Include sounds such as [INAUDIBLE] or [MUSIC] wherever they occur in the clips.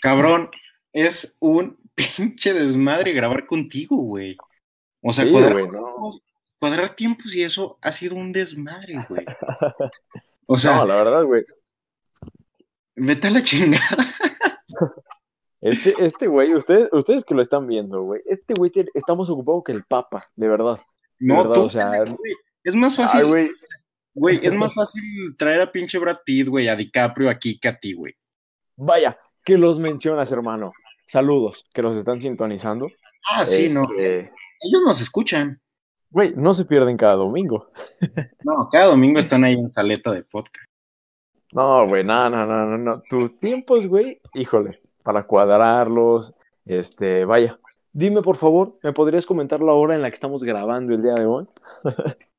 cabrón, es un [LAUGHS] pinche desmadre grabar contigo, güey. O sea, Sí, cuadrar, no. cuadrar tiempos y eso ha sido un desmadre, güey. [LAUGHS] O sea, No, la verdad, güey. vete a la chingada. [LAUGHS] Este, este güey, ustedes, ustedes que lo están viendo, güey, este güey está más ocupado que el Papa, de verdad. No, verdad, tú, o sea, güey, es más Ay, fácil, güey, güey, es más fácil traer a pinche Brad Pitt, güey, a DiCaprio aquí que a ti, güey. vaya, que los mencionas, hermano. Saludos, que los están sintonizando. Ah, sí, no. Este, Ellos nos escuchan. Güey, no se pierden cada domingo. [LAUGHS] No, cada domingo están ahí en saleta de podcast. No, güey, no, no, no, no, no. Tus tiempos, güey, híjole, para cuadrarlos, este, vaya. Dime, por favor, ¿me podrías comentar la hora en la que estamos grabando el día de hoy?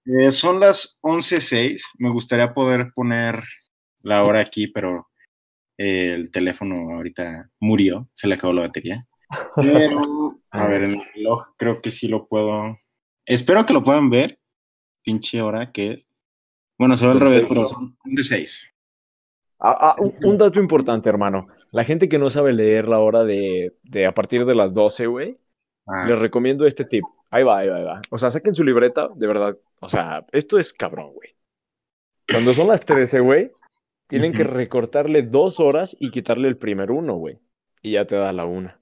Eh, son las 11.06. Me gustaría poder poner la hora aquí, pero eh, el teléfono ahorita murió, se le acabó la batería. [LAUGHS] Pero, a ver, en el reloj creo que sí lo puedo. Espero que lo puedan ver. Pinche hora que es. Bueno, se ve al revés, pero son 11.06. Ah, ah, un, un dato importante, hermano. La gente que no sabe leer la hora de, de a partir de las 12, güey, Ah, les recomiendo este tip. Ahí va, ahí va, ahí va. O sea, saquen su libreta, de verdad. O sea, esto es cabrón, güey. Cuando son las 13, güey, tienen que recortarle dos horas y quitarle el primer uno, güey. Y ya te da la una.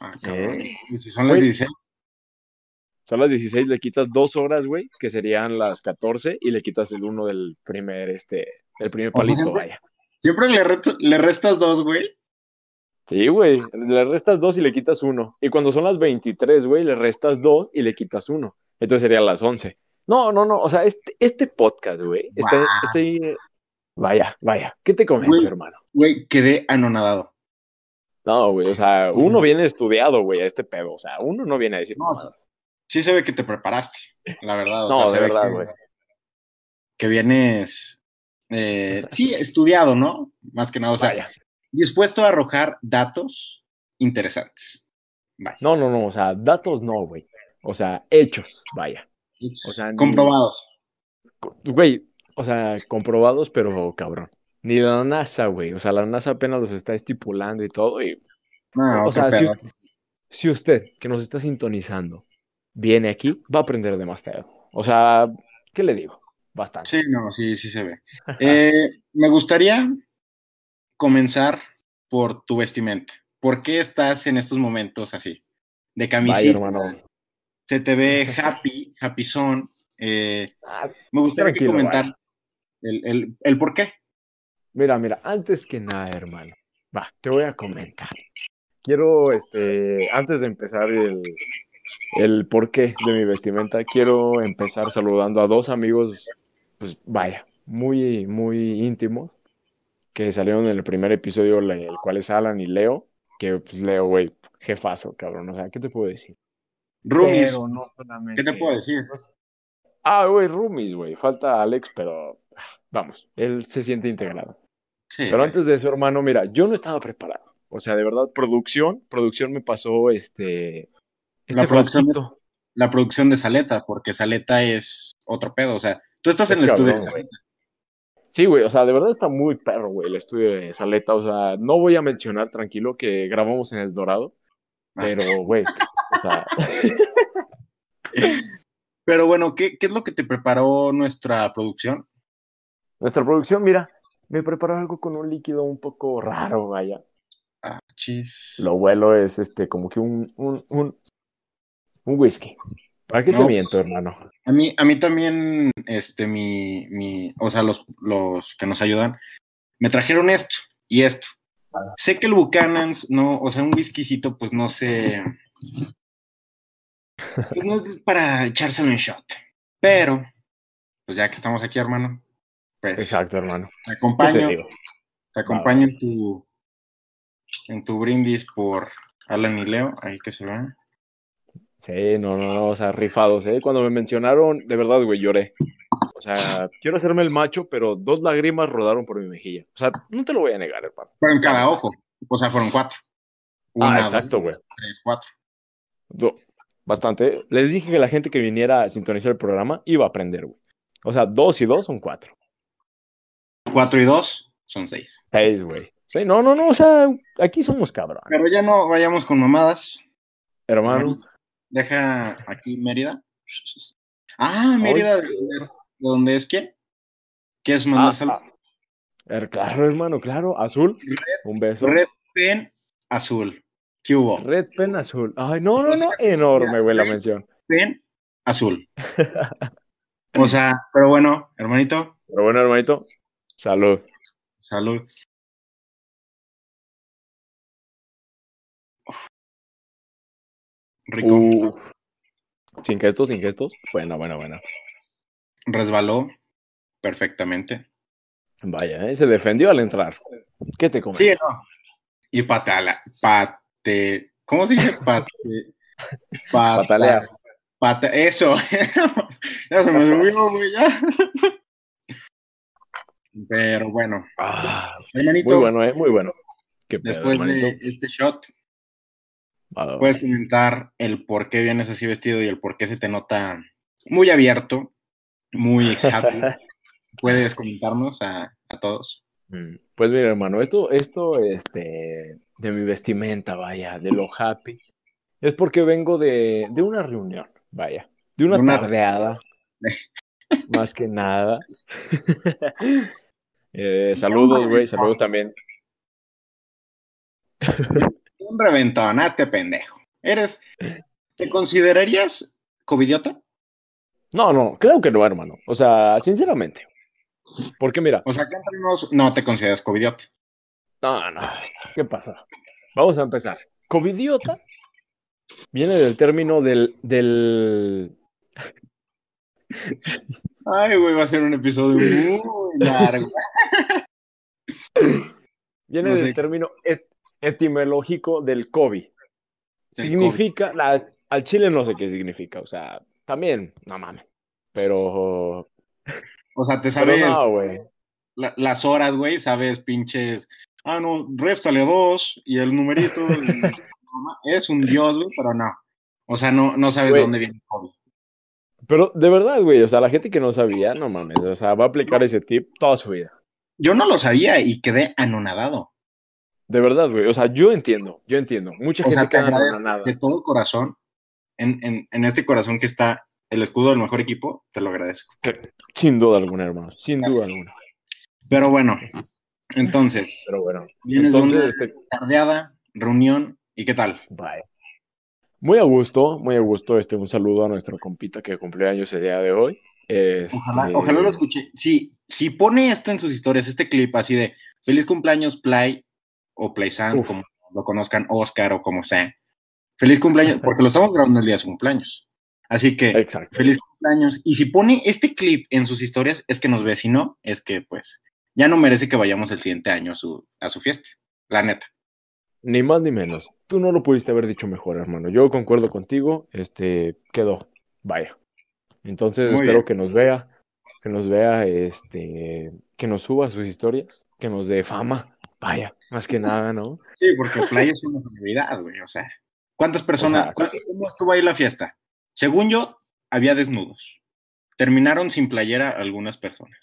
ah, cabrón. ¿Eh? Y si son las Güey. 16. Son las 16, le quitas dos horas, güey, que serían las 14, y le quitas el uno del primer, este, del primer O sea, palito, siempre- vaya. Siempre le restas dos, güey. Sí, güey, le restas dos y le quitas uno. Y cuando son las 23, güey, le restas dos y le quitas uno. Entonces serían las 11. No, no, no, o sea, este, este podcast, güey, está ahí- Vaya, vaya, ¿qué te comento, hermano? Güey, quedé anonadado. No, güey, o sea, uno viene estudiado, güey, a este pedo. O sea, uno no viene a decir No, mamadas. Sí se ve que te preparaste, la verdad. o No, sea, de se ve verdad, que- güey. Que vienes, eh, sí, estudiado, ¿no? Más que nada, o sea, Vaya. dispuesto a arrojar datos interesantes. Vaya. No, no, no, o sea, datos no, güey. O sea, hechos, vaya. O sea, ni- comprobados. Co- Güey, o sea, comprobados, pero cabrón. Ni la NASA, güey. O sea, la NASA apenas los está estipulando y todo. Y No, o sea, si, usted que nos está sintonizando viene aquí, va a aprender demasiado. O sea, ¿qué le digo? Bastante. Sí, no, sí, sí se ve. Eh, me gustaría comenzar por tu vestimenta. ¿Por qué estás en estos momentos así? De camisita. hermano. Se te ve happy, happy son. Eh, Ah, me gustaría que comentar el, el, el por qué. mira, mira, antes que nada, hermano. Va, te voy a comentar. Quiero, este, antes de empezar el, el porqué de mi vestimenta, quiero empezar saludando a dos amigos, pues vaya, muy, muy íntimos, que salieron en el primer episodio, el cual es Alan y Leo, que pues Leo, güey, jefazo, cabrón, o sea, ¿qué te puedo decir? Roomies, Pero no solamente. ¿qué te puedo decir? Ah, güey, roomies, güey, falta Alex, pero ah, vamos, él se siente integrado. Sí, Pero antes de eso, hermano, mira, yo no estaba preparado. O sea, de verdad, producción, producción me pasó este, este La producción frasquito. la producción de Saleta, porque Saleta es otro pedo. O sea, tú estás Es en el estudio de. Saleta. Sí, güey, o sea, de verdad está muy perro, güey, el estudio de Saleta. O sea, no voy a mencionar, tranquilo, que grabamos en El Dorado, Ah. pero, güey, o sea, [LAUGHS] Pero bueno, ¿qué, ¿qué es lo que te preparó nuestra producción? nuestra producción, mira, me preparó algo con un líquido un poco raro, vaya. Ah, chis. Lo vuelo es, este, como que un, un, un, un whisky. ¿Para qué te No. miento, hermano? A mí, a mí también, este, mi, mi, o sea, los, los que nos ayudan, me trajeron esto y esto. Sé que el Buchanan's, no, o sea, un whiskycito, pues no sé, pues no es para echárselo en shot. Pero, pues ya que estamos aquí, hermano, pues Exacto, hermano. te ¿Qué te acompaño, digo? te acompaño en tu, en tu brindis por Alan y Leo, ahí que se ve. Sí, no, no, no, o sea, rifados, ¿eh? Cuando me mencionaron, de verdad, güey, lloré. O sea, quiero hacerme el macho, pero dos lágrimas rodaron por mi mejilla. O sea, no te lo voy a negar, hermano. Pero en cada ojo, o sea, fueron cuatro. Ah, Una, exacto, dos, güey. tres, cuatro. Bastante. Les dije que la gente que viniera a sintonizar el programa iba a aprender, güey. O sea, dos y dos son cuatro. Cuatro y dos son seis. Seis, güey. Sí, no, no, no, o sea, aquí somos cabrón. Pero ya no vayamos con mamadas. Hermano. Deja aquí Mérida. Ah, Mérida, ¿de dónde es, quién? ¿Qué es mandar Ah, ah. Er, Claro, hermano, claro. Azul. Un beso. Red, Red Pen Azul. ¿Qué hubo? Pen azul. Ay, no, no, no. Enorme, güey, la Red- mención. Pen Azul. [LAUGHS] O sea, pero bueno, hermanito, Pero bueno, hermanito. Salud. salud. Rico. Sin gestos, sin gestos. Bueno, bueno, bueno. Resbaló perfectamente. Vaya, ¿eh? se defendió al entrar. ¿Qué te comento? Sí, no. Y patala, pate, ¿cómo se dice? [LAUGHS] Pate, pata- Patalear. pata- eso, [LAUGHS] ya se me subió, güey, ya. Pero bueno, Ah, hermanito, muy bueno, ¿eh? Muy bueno. ¿Qué pedo, después hermanito? de este shot, puedes comentar el por qué vienes así vestido y el por qué se te nota muy abierto, muy happy. [LAUGHS] Puedes comentarnos a, a todos. Mm, Pues mira, hermano, esto, esto, este, de mi vestimenta, vaya, de lo happy, es porque vengo de, de una reunión, vaya, de una, una- tardeada, más que nada. [LAUGHS] Eh, saludos, güey, saludos también. Un reventón, pendejo. ¿Eres, te considerarías covidiota? No, no, creo que no, hermano. O sea, sinceramente. Porque mira, O sea, que entre nos no te consideras covidiota. no, no, ¿qué pasa? Vamos a empezar. Covidiota viene del término del, del, Ay, güey, va a ser un episodio muy largo. Viene No del término et- etimológico del COVID. Del significa, la- al chile no sé qué significa, o sea, también, no mames. Pero, O sea, te sabes no, güey. la- las horas, güey, sabes pinches. Ah, no, réstale dos y el numerito. y- [LAUGHS] es un dios, güey, pero no. O sea, no, no sabes de dónde viene el COVID. Pero de verdad, güey, o sea, la gente que no sabía, no mames, o sea, va a aplicar ese tip toda su vida. Yo no lo sabía y quedé anonadado. De verdad, güey, o sea, yo entiendo, yo entiendo. Mucha O gente sea, te queda nada. de todo corazón. En, en, en este corazón que está el escudo del mejor equipo, te lo agradezco. Sin duda alguna, hermano, sin duda alguna. Pero bueno, entonces, Pero bueno, vienes entonces, de este, tardeada, reunión, ¿y qué tal? Bye. Muy a gusto, muy a gusto. Este, un saludo a nuestro compita que cumplió años el día de hoy. Este, Ojalá, ojalá lo escuche. Si, si pone esto en sus historias, este clip así de feliz cumpleaños, Play o Playsan, como lo conozcan, Oscar o como sea. Feliz cumpleaños, porque lo estamos grabando el día de su cumpleaños. Así que, Exacto. feliz cumpleaños. Y si pone este clip en sus historias, es que nos ve. Si no, es que pues ya no merece que vayamos el siguiente año a su, a su fiesta. La neta. Ni más ni menos. Tú no lo pudiste haber dicho mejor, hermano. Yo concuerdo contigo. Este, quedó. Vaya. Entonces Muy espero bien. que nos vea, que nos vea, este, que nos suba sus historias, que nos dé fama. Vaya, más que nada, ¿no? Sí, porque Play es una celebridad, güey. O sea, ¿cuántas personas, O sea, cuántos- cómo estuvo ahí la fiesta? Según yo, había desnudos. Terminaron sin playera algunas personas.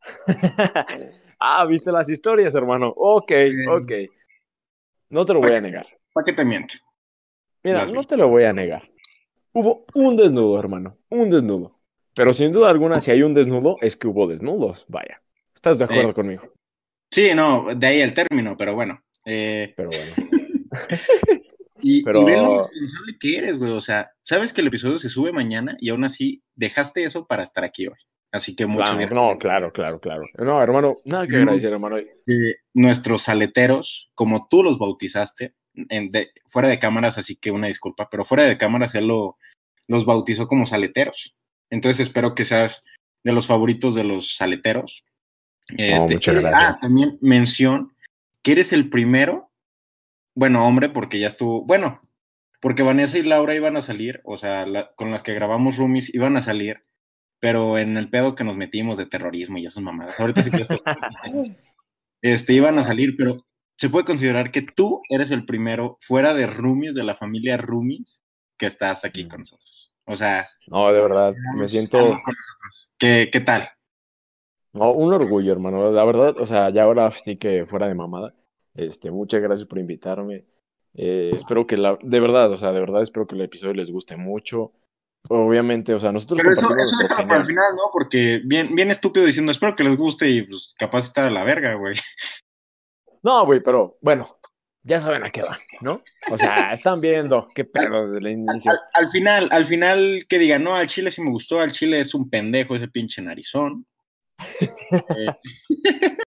[LAUGHS] ah, viste las historias, hermano. Ok, ok. No te lo voy a negar. ¿Para qué te miento? Mira, Las no vi. te lo voy a negar. Hubo un desnudo, hermano. Un desnudo. Pero sin duda alguna, si hay un desnudo, es que hubo desnudos. Vaya. ¿Estás de acuerdo Eh. conmigo? Sí, no, de ahí el término, pero bueno. Eh, Pero bueno. [LAUGHS] y, Pero- y ve lo responsable que eres, güey. O sea, sabes que el episodio se sube mañana y aún así dejaste eso para estar aquí hoy. Así que muchas Claro, gracias. no, claro, claro, claro. No, hermano, nada que agradecer, hermano. Eh, nuestros aleteros, como tú los bautizaste, en- de- fuera de cámaras, así que una disculpa, pero fuera de cámaras él lo, los bautizó como saleteros. Entonces espero que seas de los favoritos de los saleteros. Este, muchas gracias. Ah, también mención que eres el primero, bueno, hombre, porque ya estuvo, bueno, porque Vanessa y Laura iban a salir, o sea, la- con las que grabamos Roomies iban a salir, pero en el pedo que nos metimos de terrorismo y esas mamadas. Ahorita sí que esto- [LAUGHS] este, iban a salir, pero se puede considerar que tú eres el primero fuera de Roomies, de la familia Roomies, que estás aquí Mm. con nosotros. O sea, No, de verdad, me siento. ¿Qué, ¿Qué tal? No, un orgullo, hermano. La verdad, o sea, ya ahora sí que fuera de mamada. Este, muchas gracias por invitarme. Eh, espero que la, de verdad, o sea, de verdad espero que el episodio les guste mucho. Obviamente, o sea, nosotros Pero eso, eso déjalo para el final, ¿no? Porque bien, bien estúpido diciendo, espero que les guste y pues capaz está a la verga, güey. No, güey, pero bueno, ya saben a qué va, ¿no? O sea, están viendo qué pedo desde el inicio. Al, al, final, al final que digan, no, al Chile sí me gustó, al Chile es un pendejo ese pinche narizón. [LAUGHS] eh, [LAUGHS]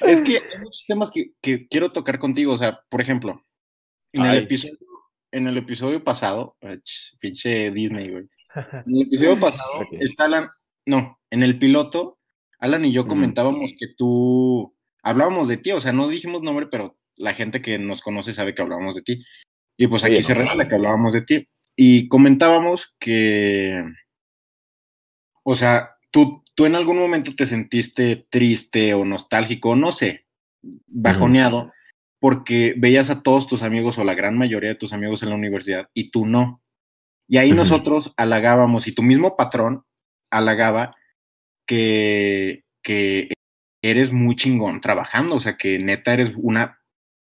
es que hay muchos temas que, que, quiero tocar contigo, o sea, por ejemplo, en Ay. el episodio, en el episodio pasado, pinche Disney, güey. [LAUGHS] En el episodio pasado okay. está Alan, no, en el piloto, Alan y yo comentábamos mm. que tú hablábamos de ti, o sea, no dijimos nombre, pero la gente que nos conoce sabe que hablábamos de ti. Y pues aquí Oye, se no. revela que hablábamos de ti. Y comentábamos que, o sea, tú, tú en algún momento te sentiste triste o nostálgico, no sé, bajoneado, uh -huh. porque veías a todos tus amigos o la gran mayoría de tus amigos en la universidad y tú no. Y ahí uh -huh. nosotros halagábamos y tu mismo patrón halagaba que, que eres muy chingón trabajando, o sea, que neta eres una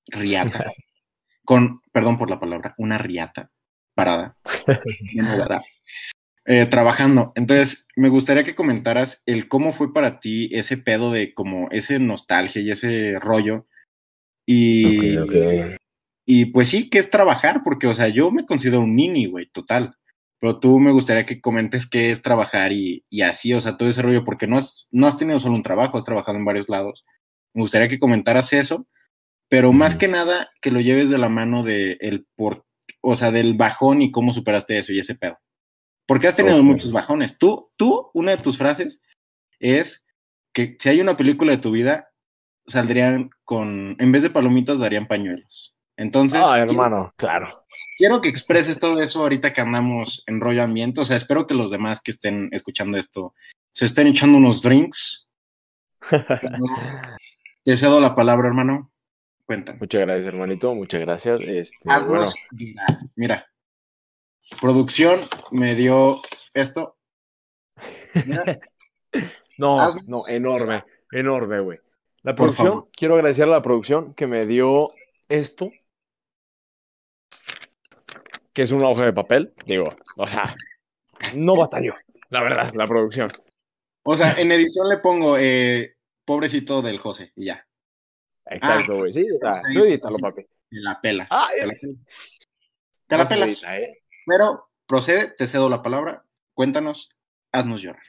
riata. [LAUGHS] Con, perdón por la palabra, una riata parada. [LAUGHS] eh, trabajando. Entonces, me gustaría que comentaras el cómo fue para ti ese pedo de como ese nostalgia y ese rollo. Y, okay, okay. y pues sí, que es trabajar, porque, o sea, yo me considero un mini, güey, total. Pero tú me gustaría que comentes qué es trabajar y, y así, o sea, todo ese rollo, porque no has, no has tenido solo un trabajo, has trabajado en varios lados. Me gustaría que comentaras eso, pero más que nada que lo lleves de la mano de el por, o sea, del bajón y cómo superaste eso y ese pedo. Porque has tenido okay. muchos bajones. Tú, tú, una de tus frases es que si hay una película de tu vida, saldrían con, en vez de palomitas, darían pañuelos. Entonces. Ah, hermano, quiero, claro. Quiero que expreses todo eso ahorita que andamos en rollo ambiente. O sea, espero que los demás que estén escuchando esto se estén echando unos drinks. [LAUGHS] Te cedo la palabra, hermano. Cuéntame. Muchas gracias, hermanito. Muchas gracias. Este, Haznos, bueno. Mira, producción me dio esto. [LAUGHS] No, no, enorme, enorme, güey. La producción, quiero agradecer a la producción que me dio esto, que es una hoja de papel. Digo, o sea, no batalló, la verdad, la producción. O sea, en edición le pongo eh, pobrecito del José y ya. Exacto, güey. Ah, sí, o sea, tú edítalo, papi. Te la pelas. Ah, te la, te la pelas. Edita, eh. Pero procede, te cedo la palabra. Cuéntanos, haznos llorar.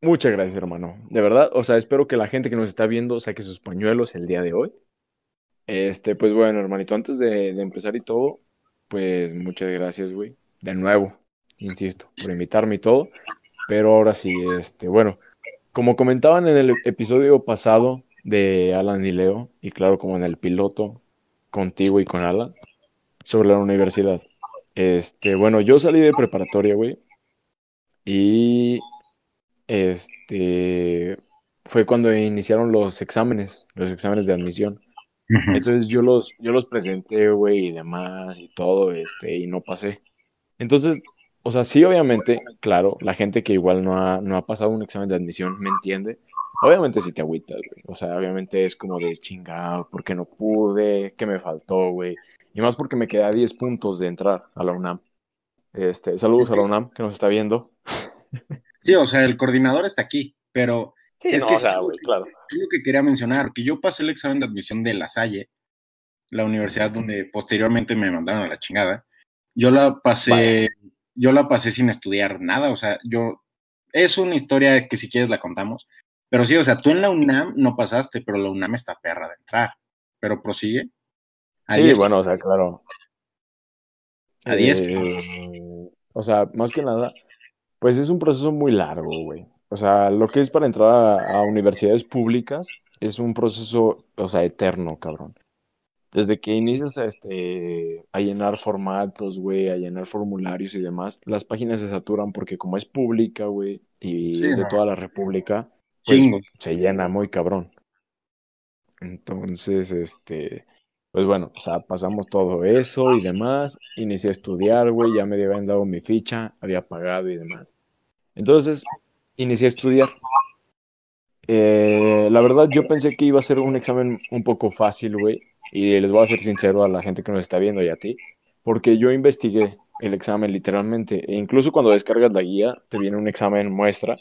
Muchas gracias, hermano. De verdad, o sea, espero que la gente que nos está viendo saque sus pañuelos el día de hoy. Este, pues bueno, hermanito, antes de, de empezar y todo, pues muchas gracias, güey. De nuevo, insisto, por invitarme y todo. Pero ahora sí, este, bueno, como comentaban en el episodio pasado, de Alan y Leo, y claro, como en el piloto, contigo y con Alan, sobre la universidad. Este, bueno, yo salí de preparatoria, güey, y este fue cuando iniciaron los exámenes, los exámenes de admisión. Uh -huh. Entonces yo los, yo los presenté, güey, y demás, y todo, este, y no pasé. Entonces, o sea, sí, obviamente, claro, la gente que igual no ha, no ha pasado un examen de admisión me entiende, Obviamente sí te agüitas, güey. O sea, obviamente es como de chingado, porque no pude, qué me faltó, güey. Y más porque me quedé a 10 puntos de entrar a la UNAM. Este, saludos a la UNAM que nos está viendo. Sí, o sea, el coordinador está aquí, pero sí, es no, que o sea, güey, claro. es lo que quería mencionar, que yo pasé el examen de admisión de La Salle, la universidad donde posteriormente me mandaron a la chingada. Yo la pasé, vale. yo la pasé sin estudiar nada, o sea, yo es una historia que si quieres la contamos, pero sí, o sea, tú en la UNAM no pasaste, pero la UNAM está perra de entrar. Pero prosigue. Sí, bueno, o sea, claro. A 10. Eh, o sea, más que nada, pues es un proceso muy largo, güey. O sea, lo que es para entrar a, a, universidades públicas es un proceso, o sea, eterno, cabrón. Desde que inicias a, este, a llenar formatos, güey, a llenar formularios y demás, las páginas se saturan porque como es pública, güey, y sí, es de no. toda la república, pues, se llena muy cabrón. Entonces, este, pues bueno, o sea, pasamos todo eso y demás. Inicié a estudiar, güey, ya me habían dado mi ficha, había pagado y demás. Entonces, inicié a estudiar. Eh, la verdad, yo pensé que iba a ser un examen un poco fácil, güey. Y les voy a ser sincero a la gente que nos está viendo y a ti. Porque yo investigué el examen literalmente. E incluso cuando descargas la guía, te viene un examen muestra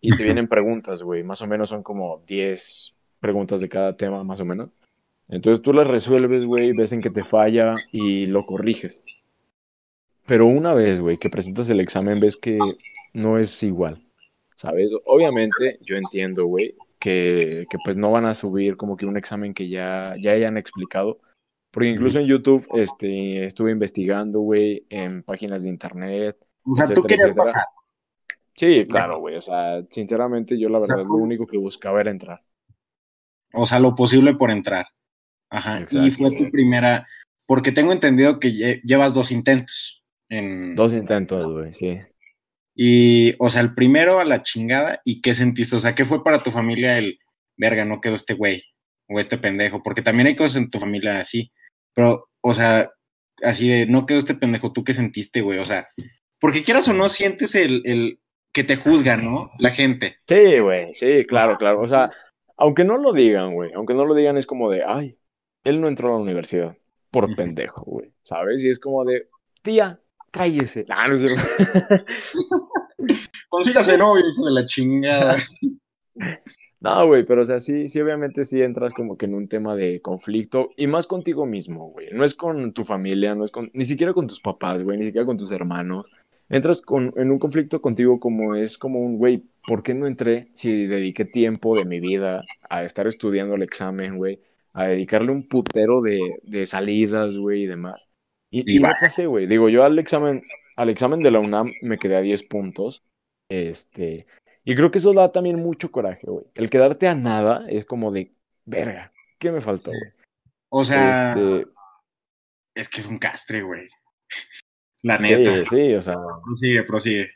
y te vienen preguntas, güey. Más o menos son como 10 preguntas de cada tema, más o menos. Entonces tú las resuelves, güey, ves en que te falla y lo corriges. Pero una vez, güey, que presentas el examen, ves que no es igual, ¿sabes? Obviamente, yo entiendo, güey, que, que, pues no van a subir como que un examen que ya, ya hayan explicado. Porque incluso en YouTube este, estuve investigando, güey, en páginas de internet. O sea, tú querías pasar. Sí, claro, güey. O sea, sinceramente, yo la verdad, lo único que buscaba era entrar. O sea, lo posible por entrar. Ajá. y fue tu primera. Porque tengo entendido que llevas dos intentos. En... Dos intentos, güey, sí. Y, o sea, el primero a la chingada, ¿y qué sentiste? O sea, ¿qué fue para tu familia el, verga, no quedó este güey o este pendejo? Porque también hay cosas en tu familia así, pero, o sea, así de, no quedó este pendejo, ¿tú qué sentiste, güey? O sea, porque quieras o no, sientes el, el que te juzgan, ¿no? La gente. Sí, güey, sí, claro, claro. O sea, aunque no lo digan, güey, aunque no lo digan, es como de, ay, él no entró a la universidad por pendejo, güey, ¿sabes? Y es como de, tía, cállese. Ah, no es cierto. [LAUGHS] Consígase novio, hijo de la chingada. [LAUGHS] No, güey, pero o sea, sí, sí, obviamente sí entras como que en un tema de conflicto y más contigo mismo, güey. No es con tu familia, no es con, ni siquiera con tus papás, güey, ni siquiera con tus hermanos. Entras con, en un conflicto contigo como es como un, güey, ¿por qué no entré si dediqué tiempo de mi vida a estar estudiando el examen, güey? A dedicarle un putero de, de salidas, güey, y demás. Y, y, no pasé, güey. Digo, yo al examen, al examen de la UNAM me quedé a 10 puntos. Este, y creo que eso da también mucho coraje, güey. El quedarte a nada es como de, verga, ¿qué me faltó, güey? O sea, este... es que es un castre, güey. La neta. Sí, sí, o sea. Prosigue, prosigue.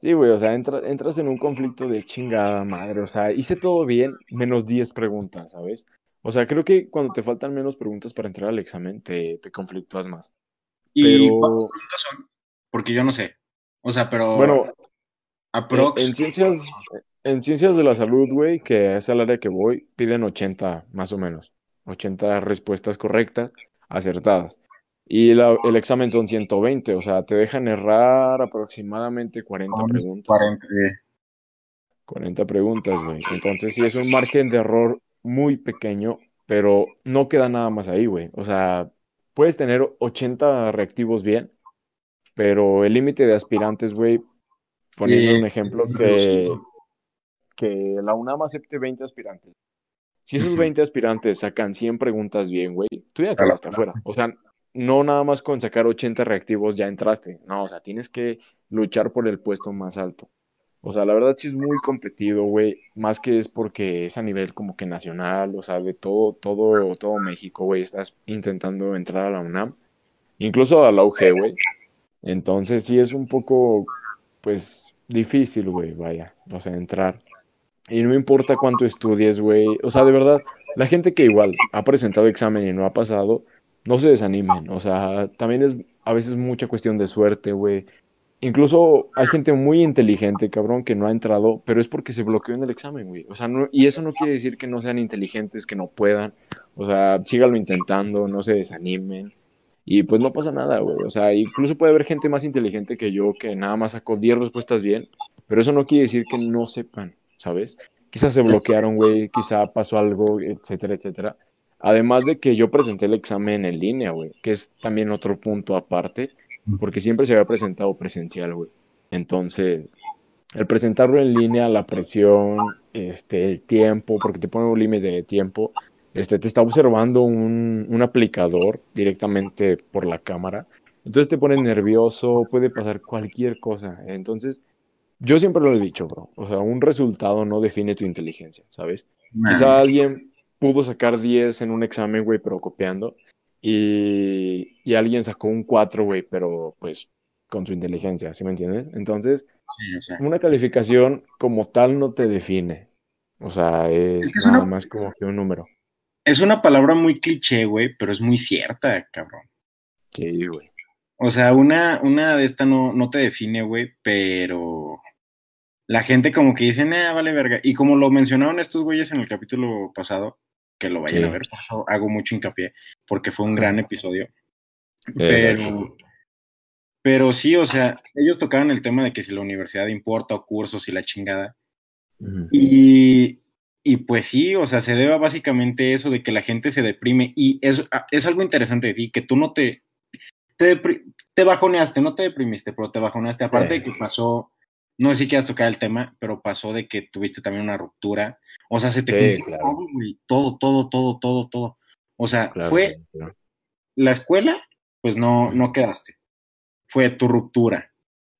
Sí, güey, o sea, entras en un conflicto de chingada madre. O sea, hice todo bien, menos 10 preguntas, ¿sabes? O sea, creo que cuando te faltan menos preguntas para entrar al examen, te, te conflictúas más. ¿Y cuántas preguntas son? Porque yo no sé. O sea, pero. Bueno, aprox. En, ciencias, en ciencias de la salud, güey, que es el área que voy, piden 80 más o menos. 80 respuestas correctas, acertadas. Y el examen son 120, o sea, te dejan errar aproximadamente 40 preguntas. 40, 40 preguntas, güey. Entonces sí es un margen de error muy pequeño, pero no queda nada más ahí, güey. O sea, puedes tener 80 reactivos bien, pero el límite de aspirantes, güey, poniendo un ejemplo que, que la UNAM acepte 20 aspirantes. Si esos 20 aspirantes sacan 100 preguntas bien, güey, tú ya quedaste afuera. O sea, no nada más con sacar 80 reactivos ya entraste. No, o sea, tienes que luchar por el puesto más alto. O sea, la verdad sí es muy competido, güey. Más que es porque es a nivel como que nacional, o sea, de todo, todo, todo México, güey. Estás intentando entrar a la UNAM. Incluso a la UG, güey. Entonces sí es un poco, pues, difícil, güey, vaya. O sea, entrar. Y no importa cuánto estudies, güey. O sea, de verdad, la gente que igual ha presentado examen y no ha pasado, no se desanimen. O sea, también es a veces mucha cuestión de suerte, güey. Incluso hay gente muy inteligente, cabrón, que no ha entrado, pero es porque se bloqueó en el examen, güey. O sea, no, y eso no quiere decir que no sean inteligentes, que no puedan. O sea, síganlo intentando, no se desanimen. Y pues no pasa nada, güey. O sea, incluso puede haber gente más inteligente que yo que nada más sacó 10 respuestas bien, pero eso no quiere decir que no sepan, ¿sabes? Quizás se bloquearon, güey, quizá pasó algo, etcétera, etcétera. Además de que yo presenté el examen en línea, güey, que es también otro punto aparte porque siempre se había presentado presencial, güey. Entonces, el presentarlo en línea, la presión, este, el tiempo, porque te pone un límite de tiempo, este, te está observando un, un, aplicador directamente por la cámara. Entonces te pone nervioso, puede pasar cualquier cosa. Entonces, yo siempre lo he dicho, bro. O sea, un resultado no define tu inteligencia, ¿sabes? Quizá alguien pudo sacar 10 en un examen, güey, pero copiando. Y, alguien sacó un 4, güey, pero pues con su inteligencia, ¿sí me entiendes? Entonces, una calificación como tal no te define. O sea, es, nada más como que un número. Es una palabra muy cliché, güey, pero es muy cierta, cabrón. Sí, güey. O sea, una, una de esta no, no te define, güey, pero la gente como que dice, nah, vale verga. Y como lo mencionaron estos güeyes en el capítulo pasado, que lo vayan Sí. a ver, por eso hago mucho hincapié, porque fue un Sí. gran episodio. Pero, pero sí, o sea, ellos tocaban el tema de que si la universidad importa o cursos y la chingada. Ujú. Y, y pues sí, o sea, se debe a básicamente eso de que la gente se deprime. Y es, es algo interesante de ti, que tú no te, te, te bajoneaste, no te deprimiste, pero te bajoneaste. Aparte de que pasó, no sé si quieras tocar el tema, pero pasó de que tuviste también una ruptura. O sea, se te Sí, claro. todo, güey, todo, todo, todo, todo, todo. O sea, Claro, fue claro. la escuela, pues no, no quedaste. Fue tu ruptura.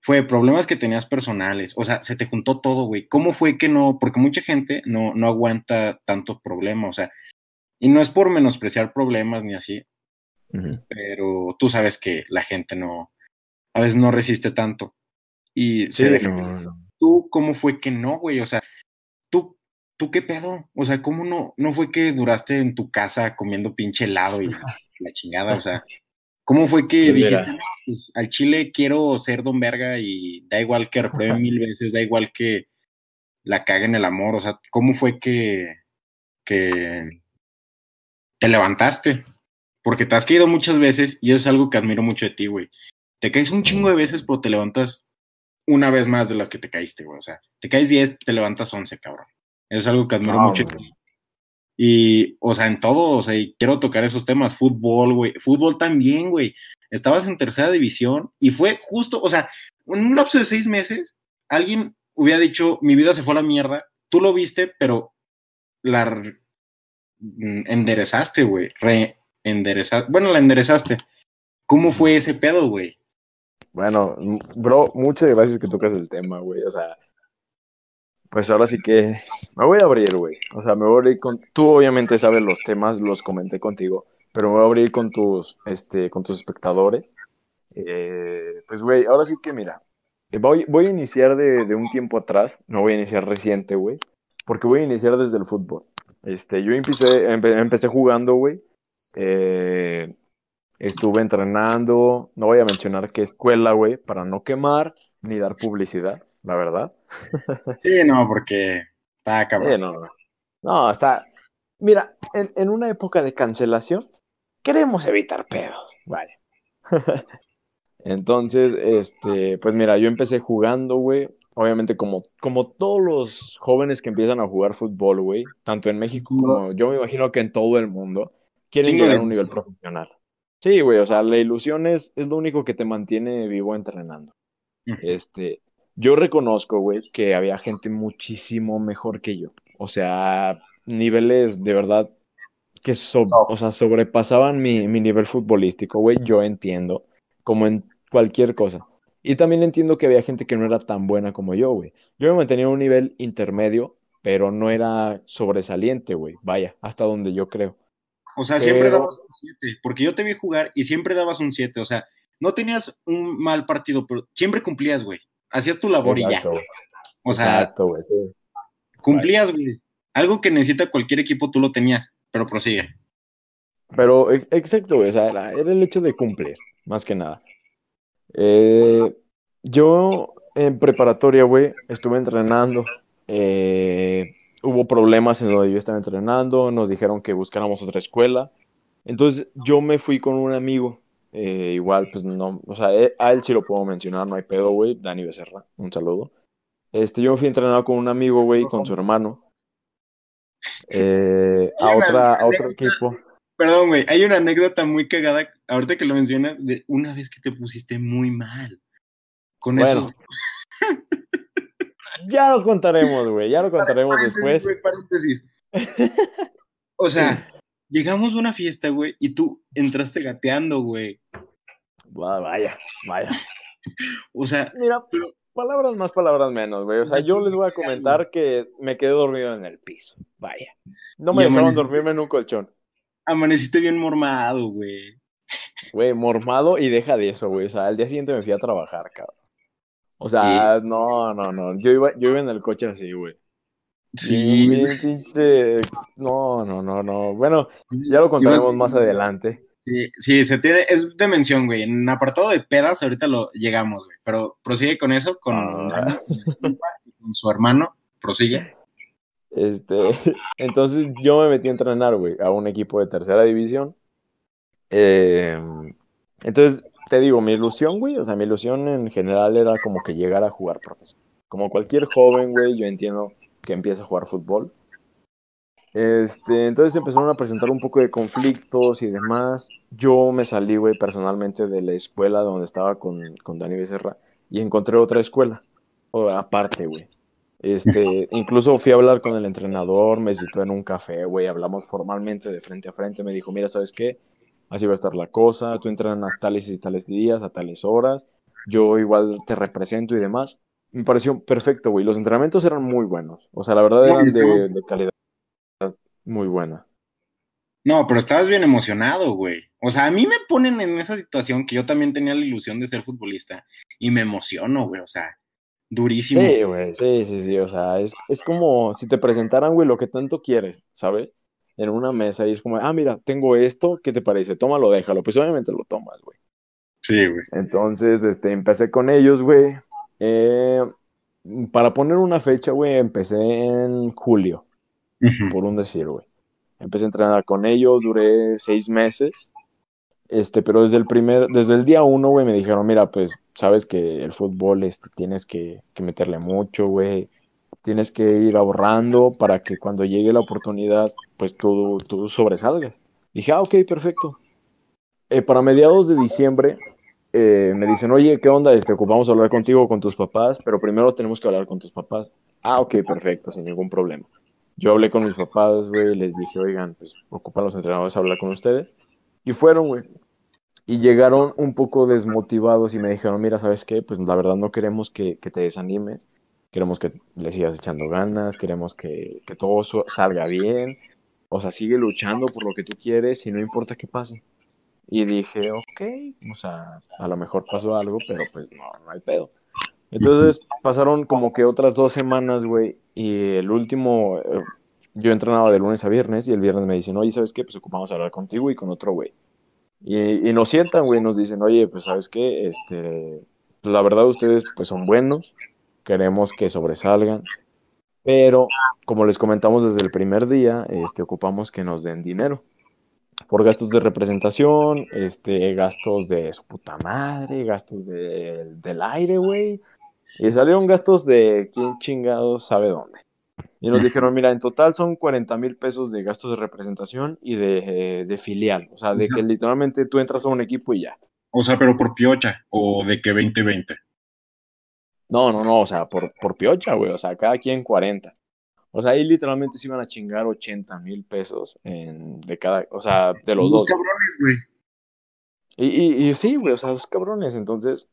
Fue problemas que tenías personales. O sea, se te juntó todo, güey. ¿Cómo fue que no? Porque mucha gente no, no aguanta tanto problema. O sea, y no es por menospreciar problemas ni así, Ujú. pero tú sabes que la gente no, a veces no resiste tanto. Y Sí, se no, no. ¿Tú cómo fue que no, güey? O sea, tú, qué pedo? O sea, ¿cómo no, no fue que duraste en tu casa comiendo pinche helado y [LAUGHS] la chingada? O sea, ¿cómo fue que dijiste, "No, pues, al chile quiero ser don verga y da igual que repruebe mil veces, da igual que la cague en el amor? O sea, ¿cómo fue que, que te levantaste? Porque te has caído muchas veces y eso es algo que admiro mucho de ti, güey. Te caes un chingo de veces, pero te levantas una vez más de las que te caíste, güey. O sea, te caes 10, te levantas 11, cabrón. Es algo que admiro No, mucho. Y, o sea, en todo, o sea, y quiero tocar esos temas. Fútbol, güey. Fútbol también, güey. Estabas en tercera división y fue justo, o sea, en un lapso de seis meses, alguien hubiera dicho, mi vida se fue a la mierda. Tú lo viste, pero la mm, enderezaste, güey. Reenderezaste. Bueno, la enderezaste. ¿Cómo fue ese pedo, güey? Bueno, bro, muchas gracias que tocas el tema, güey. O sea, pues ahora sí que me voy a abrir, güey. O sea, me voy a abrir con. Tú obviamente sabes los temas, los comenté contigo, pero me voy a abrir con tus, este, con tus espectadores. Eh, pues, güey, ahora sí que mira, eh, voy, a iniciar de, de un tiempo atrás, no voy a iniciar reciente, güey, porque voy a iniciar desde el fútbol. Este, yo empecé, empe- empecé jugando, güey. Eh, estuve entrenando, no voy a mencionar qué escuela, güey, para no quemar ni dar publicidad, la verdad. Sí, no, porque está cabrón. No, no. No, está. Mira, en, en una época de cancelación, queremos evitar pedos, vale. [LAUGHS] Entonces, este, pues mira, yo empecé jugando, güey. Obviamente, como, como todos los jóvenes que empiezan a jugar fútbol, güey, tanto en México como yo me imagino que en todo el mundo, quieren llegar a un nivel profesional. Sí, güey, o sea, la ilusión es, es lo único que te mantiene vivo entrenando. Este, yo reconozco, güey, que había gente muchísimo mejor que yo. O sea, niveles de verdad que so- o sea, sobrepasaban mi, mi nivel futbolístico, güey. Yo entiendo, como en cualquier cosa. Y también entiendo que había gente que no era tan buena como yo, güey. Yo me mantenía en un nivel intermedio, pero no era sobresaliente, güey. Vaya, hasta donde yo creo. O sea, siempre dabas un 7, porque yo te vi jugar y siempre dabas un 7, o sea, no tenías un mal partido, pero siempre cumplías, güey. Hacías tu labor y ya. O sea, Exacto, sí. cumplías, güey. Algo que necesita cualquier equipo, tú lo tenías, pero prosigue. Pero e- exacto, güey, o sea, era, era el hecho de cumplir, más que nada. Eh, yo en preparatoria, güey, estuve entrenando. eh, hubo problemas en donde yo estaba entrenando, nos dijeron que buscáramos otra escuela. Entonces yo me fui con un amigo. Eh, igual, pues no, o sea, eh, a él sí lo puedo mencionar, no hay pedo, güey. Dani Becerra, un saludo. Este, yo me fui a entrenar con un amigo, güey, con su hermano. eh, [LAUGHS] a, otra, a otro equipo. Perdón, güey, hay una anécdota muy cagada, ahorita que lo mencionas, de una vez que te pusiste muy mal. Con Bueno, eso. [LAUGHS] Ya lo contaremos, güey. Ya lo contaremos Paréntesis, después. O sea, [LAUGHS] llegamos a una fiesta, güey, y tú entraste gateando, güey. Va- Vaya, vaya. O sea, Mira, Pero- palabras más, palabras menos, güey. O sea, yo les voy a comentar que me quedé dormido en el piso. Vaya. No me Y dejaron dormirme en un colchón. amaneciste bien mormado, güey. Güey, mormado y deja de eso, güey. O sea, al día siguiente me fui a trabajar, cabrón. O sea, no, no, no. Yo iba, yo iba en el coche así, güey. Sí, pinche. No, no, no, no. Bueno, ya lo contaremos más adelante. Sí, sí, se tiene, es de mención, güey. En apartado de pedas, ahorita lo llegamos, güey. Pero prosigue con eso, con Ah. Con su hermano, prosigue. Este, [LAUGHS] entonces yo me metí a entrenar, güey, a un equipo de tercera división. Em, entonces, te digo, mi ilusión, güey, o sea, mi ilusión en general era como que llegar a jugar profesional. Como cualquier joven, güey, yo entiendo que empieza a jugar fútbol. Este, entonces empezaron a presentar un poco de conflictos y demás. Yo me salí, güey, personalmente de la escuela donde estaba con, con Dani Becerra y encontré otra escuela, o, aparte, güey. Este, [LAUGHS] incluso fui a hablar con el entrenador, me citó en un café, güey, hablamos formalmente de frente a frente, me dijo, mira, ¿sabes qué? Así va a estar la cosa, tú entrenas tales y tales días, a tales horas, yo igual te represento y demás. Me pareció perfecto, güey. Los entrenamientos eran muy buenos, o sea, la verdad eran de, de calidad muy buena. No, pero estabas bien emocionado, güey. O sea, a mí me ponen en esa situación que yo también tenía la ilusión de ser futbolista y me emociono, güey. O sea, durísimo. Sí, güey, sí, sí, sí. O sea, es, es como si te presentaran, güey, lo que tanto quieres, ¿sabes? En una mesa y es como, ah, mira, tengo esto, ¿qué te parece? Tómalo, déjalo. Pues obviamente lo tomas, güey. Sí, güey. Entonces, este, empecé con ellos, güey. Eh, para poner una fecha, güey, empecé en julio por un decir, güey. Empecé a entrenar con ellos, duré seis meses, este, pero desde el primer, desde el día uno, güey, me dijeron, mira, pues, sabes que el fútbol, este, tienes que, meterle mucho, güey, tienes que ir ahorrando para que cuando llegue la oportunidad, pues tú, tú sobresalgas. Dije, ah, ok, perfecto. Eh, para mediados de diciembre, eh, me dicen, oye, ¿qué onda? Este, ocupamos hablar contigo con tus papás, pero primero tenemos que hablar con tus papás. Ah, ok, perfecto, sin ningún problema. Yo hablé con mis papás, güey, les dije, oigan, pues ocupan los entrenadores a hablar con ustedes. Y fueron, güey. Y llegaron un poco desmotivados y me dijeron, mira, ¿sabes qué? Pues la verdad no queremos que, te desanimes. Queremos que le sigas echando ganas, queremos que, que todo salga bien. O sea, sigue luchando por lo que tú quieres y no importa qué pase. Y dije, ok, o sea, a lo mejor pasó algo, pero pues no, no hay pedo. Entonces pasaron como que otras dos semanas, güey, y el último, eh, yo entrenaba de lunes a viernes y el viernes me dicen, oye, ¿sabes qué? Pues ocupamos hablar contigo y con otro güey. Y, nos sientan, güey, nos dicen, oye, pues ¿sabes qué? Este, la verdad ustedes pues son buenos, queremos que sobresalgan, pero como les comentamos desde el primer día, este, ocupamos que nos den dinero por gastos de representación, este, gastos de su puta madre, gastos del aire, güey, y salieron gastos de quién chingado sabe dónde. Y nos dijeron, mira, en total son 40 mil pesos de gastos de representación y de, de, filial. O sea, de que literalmente tú entras a un equipo y ya. O sea, pero por piocha o de que 20-20. No, no, no, o sea, por, por piocha, güey. O sea, cada quien 40. O sea, ahí literalmente se iban a chingar 80 mil pesos en, de cada, o sea, de los dos. Dos cabrones, güey. Y, y, y, sí, güey, o sea, dos cabrones. Entonces,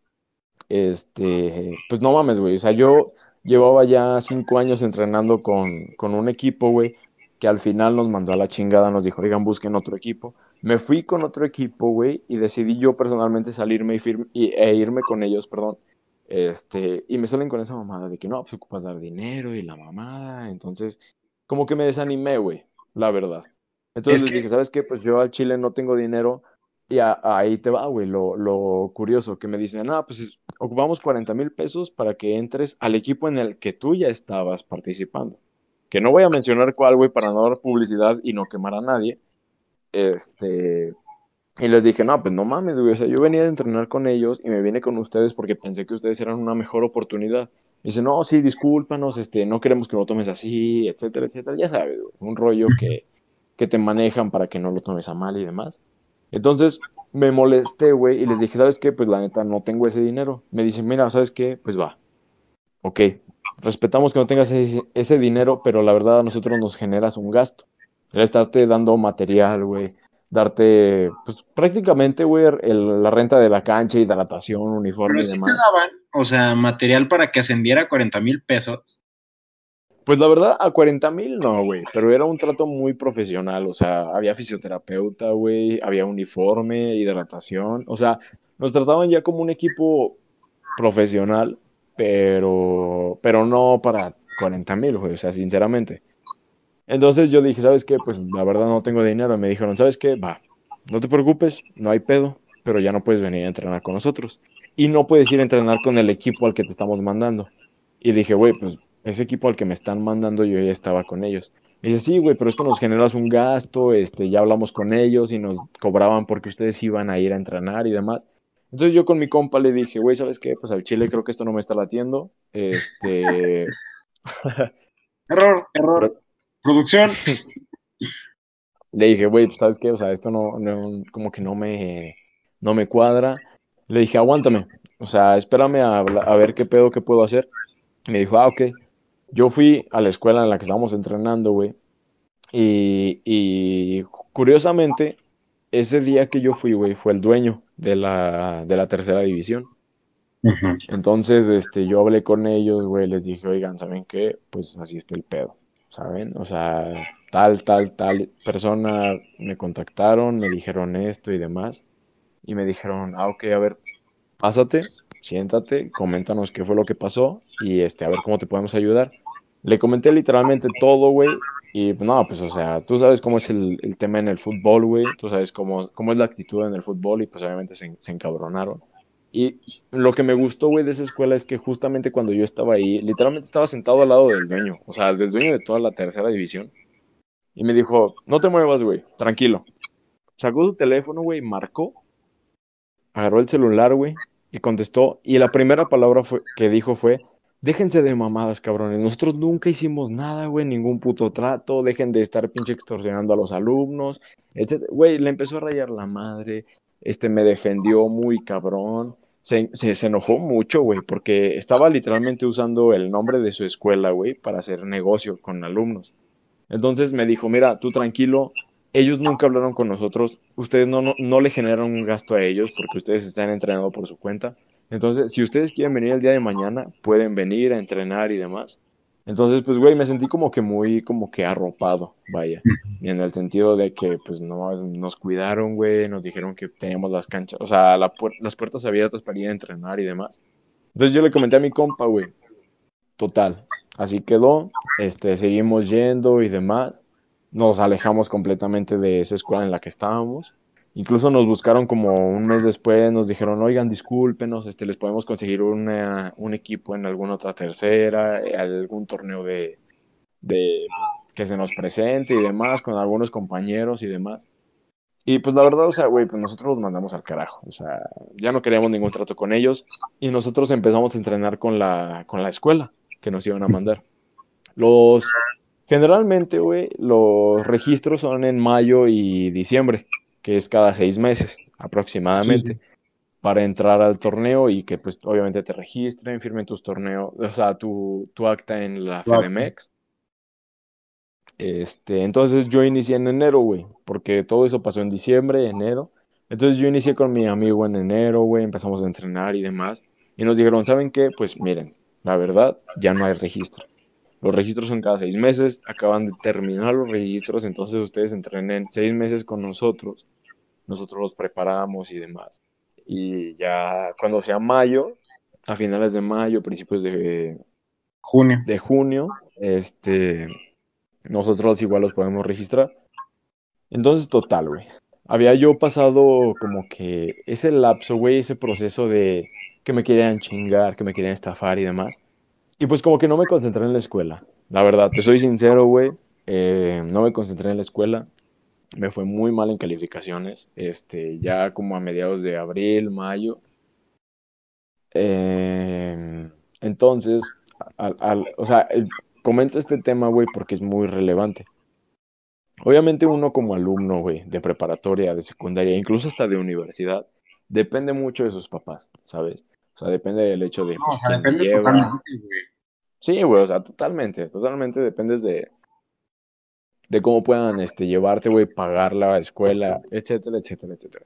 este, pues no mames, güey. O sea, yo llevaba ya cinco años entrenando con, con un equipo, güey, que al final nos mandó a la chingada, nos dijo, oigan, busquen otro equipo. Me fui con otro equipo, güey, y decidí yo personalmente salirme y, e irme con ellos, perdón. Este, y me salen con esa mamada de que no, pues ocupas dar dinero y la mamada. Entonces, como que me desanimé, güey, la verdad. Entonces les dije, ¿sabes qué? Pues yo al Chile no tengo dinero y ahí te va, güey, lo, lo, curioso, que me dicen, ah, pues ocupamos 40 mil pesos para que entres al equipo en el que tú ya estabas participando. Que no voy a mencionar cuál, güey, para no dar publicidad y no quemar a nadie. Este, y les dije, no, pues no mames, güey, o sea, yo venía de entrenar con ellos y me vine con ustedes porque pensé que ustedes eran una mejor oportunidad. Y dice, no, sí, discúlpanos, este, no queremos que lo tomes así, etcétera, etcétera. Ya sabes, güey, un rollo que, que te manejan para que no lo tomes a mal y demás. Entonces me molesté, güey, y les dije, ¿sabes qué? Pues la neta, no tengo ese dinero. Me dicen, mira, ¿sabes qué? Pues va. Ok, respetamos que no tengas ese, dinero, pero la verdad a nosotros nos generas un gasto. El estarte dando material, güey, darte, pues prácticamente, güey, la renta de la cancha, hidratación, uniforme y demás. te daban, o sea, material para que ascendiera a 40 mil pesos. Pues la verdad, a 40 mil no, güey, pero era un trato muy profesional, o sea, había fisioterapeuta, güey, había uniforme, hidratación, o sea, nos trataban ya como un equipo profesional, pero, pero no para 40 mil, güey, o sea, sinceramente. Entonces yo dije, ¿sabes qué? Pues la verdad no tengo dinero. Me dijeron, ¿sabes qué? Va, no te preocupes, no hay pedo, pero ya no puedes venir a entrenar con nosotros. Y no puedes ir a entrenar con el equipo al que te estamos mandando. Y dije, güey, pues ese equipo al que me están mandando yo ya estaba con ellos. Me dice, sí, güey, pero esto nos generas un gasto, este, ya hablamos con ellos y nos cobraban porque ustedes iban a ir a entrenar y demás. Entonces yo con mi compa le dije, güey, ¿sabes qué? Pues al chile creo que esto no me está latiendo. Este... [LAUGHS] error, error. Producción. Le dije, güey, pues sabes qué, o sea, esto no, no, como que no me, no me cuadra. Le dije, aguántame, o sea, espérame a, a ver qué pedo que puedo hacer. me dijo, ah, ok. Yo fui a la escuela en la que estábamos entrenando, güey. Y, y curiosamente, ese día que yo fui, güey, fue el dueño de la, de la tercera división. Entonces, este, yo hablé con ellos, güey, les dije, oigan, ¿saben qué? Pues así está el pedo, ¿saben? O sea, tal, tal, tal persona me contactaron, me dijeron esto y demás. Y me dijeron, ah, ok, a ver, pásate, siéntate, coméntanos qué fue lo que pasó y este, a ver cómo te podemos ayudar. Le comenté literalmente todo, güey, y no, pues, o sea, tú sabes cómo es el, el tema en el fútbol, güey, tú sabes cómo, cómo es la actitud en el fútbol y pues obviamente se, se encabronaron. Y lo que me gustó, güey, de esa escuela es que justamente cuando yo estaba ahí, literalmente estaba sentado al lado del dueño, o sea, del dueño de toda la tercera división. Y me dijo, no te muevas, güey, tranquilo. Sacó su teléfono, güey, marcó, agarró el celular, güey, y contestó. Y la primera palabra que dijo fue, déjense de mamadas, cabrones. Nosotros nunca hicimos nada, güey, ningún puto trato. Dejen de estar pinche extorsionando a los alumnos, etc. Güey, le empezó a rayar la madre. Este me defendió muy cabrón. Se, se, enojó mucho, güey, porque estaba literalmente usando el nombre de su escuela, güey, para hacer negocio con alumnos. Entonces me dijo, mira, tú tranquilo, ellos nunca hablaron con nosotros, ustedes no, no, no, le generan un gasto a ellos porque ustedes están entrenando por su cuenta. Entonces, si ustedes quieren venir el día de mañana, pueden venir a entrenar y demás. Entonces, pues, güey, me sentí como que muy, como que arropado, vaya. Y en el sentido de que, pues, no, nos cuidaron, güey, nos dijeron que teníamos las canchas, o sea, la pu las puertas abiertas para ir a entrenar y demás. Entonces yo le comenté a mi compa, güey, total, así quedó, este, seguimos yendo y demás nos alejamos completamente de esa escuela en la que estábamos. Incluso nos buscaron como un mes después, nos dijeron, oigan, discúlpenos, este, les podemos conseguir una, un equipo en alguna otra tercera, eh, algún torneo de, pues, que se nos presente y demás, con algunos compañeros y demás. Y pues la verdad, o sea, güey, pues nosotros los mandamos al carajo. O sea, ya no queríamos ningún trato con ellos y nosotros empezamos a entrenar con la, con la escuela que nos iban a mandar. Los, Generalmente, güey, los registros son en mayo y diciembre, que es cada seis meses aproximadamente, para entrar al torneo y que pues obviamente te registren, firmen tus torneos, o sea, tu, tu acta en la FEDEMEX. Este, entonces yo inicié en enero, güey, porque todo eso pasó en diciembre, enero. Entonces yo inicié con mi amigo en enero, güey, empezamos a entrenar y demás. Y nos dijeron, ¿saben qué? Pues miren, la verdad, ya no hay registro. Los registros son cada seis meses, acaban de terminar los registros, entonces ustedes entrenen seis meses con nosotros, nosotros los preparamos y demás. Y ya cuando sea mayo, a finales de mayo, principios de junio, de junio este, nosotros igual los podemos registrar. Entonces, total, güey. Había yo pasado como que ese lapso, güey, ese proceso de que me querían chingar, que me querían estafar y demás. Y pues como que no me concentré en la escuela. La verdad, te soy sincero, güey. Eh, no me concentré en la escuela. Me fue muy mal en calificaciones. Este, ya como a mediados de abril, mayo. Eh, entonces, al, al, o sea, comento este tema, güey, porque es muy relevante. Obviamente uno como alumno, güey, de preparatoria, de secundaria, incluso hasta de universidad, depende mucho de sus papás, ¿sabes? O sea, depende del hecho de. No, pues, o sea, depende lleva. totalmente, güey. Sí, güey, o sea, totalmente, totalmente dependes de, de cómo puedan este, llevarte, güey, pagar la escuela, etcétera, etcétera, etcétera.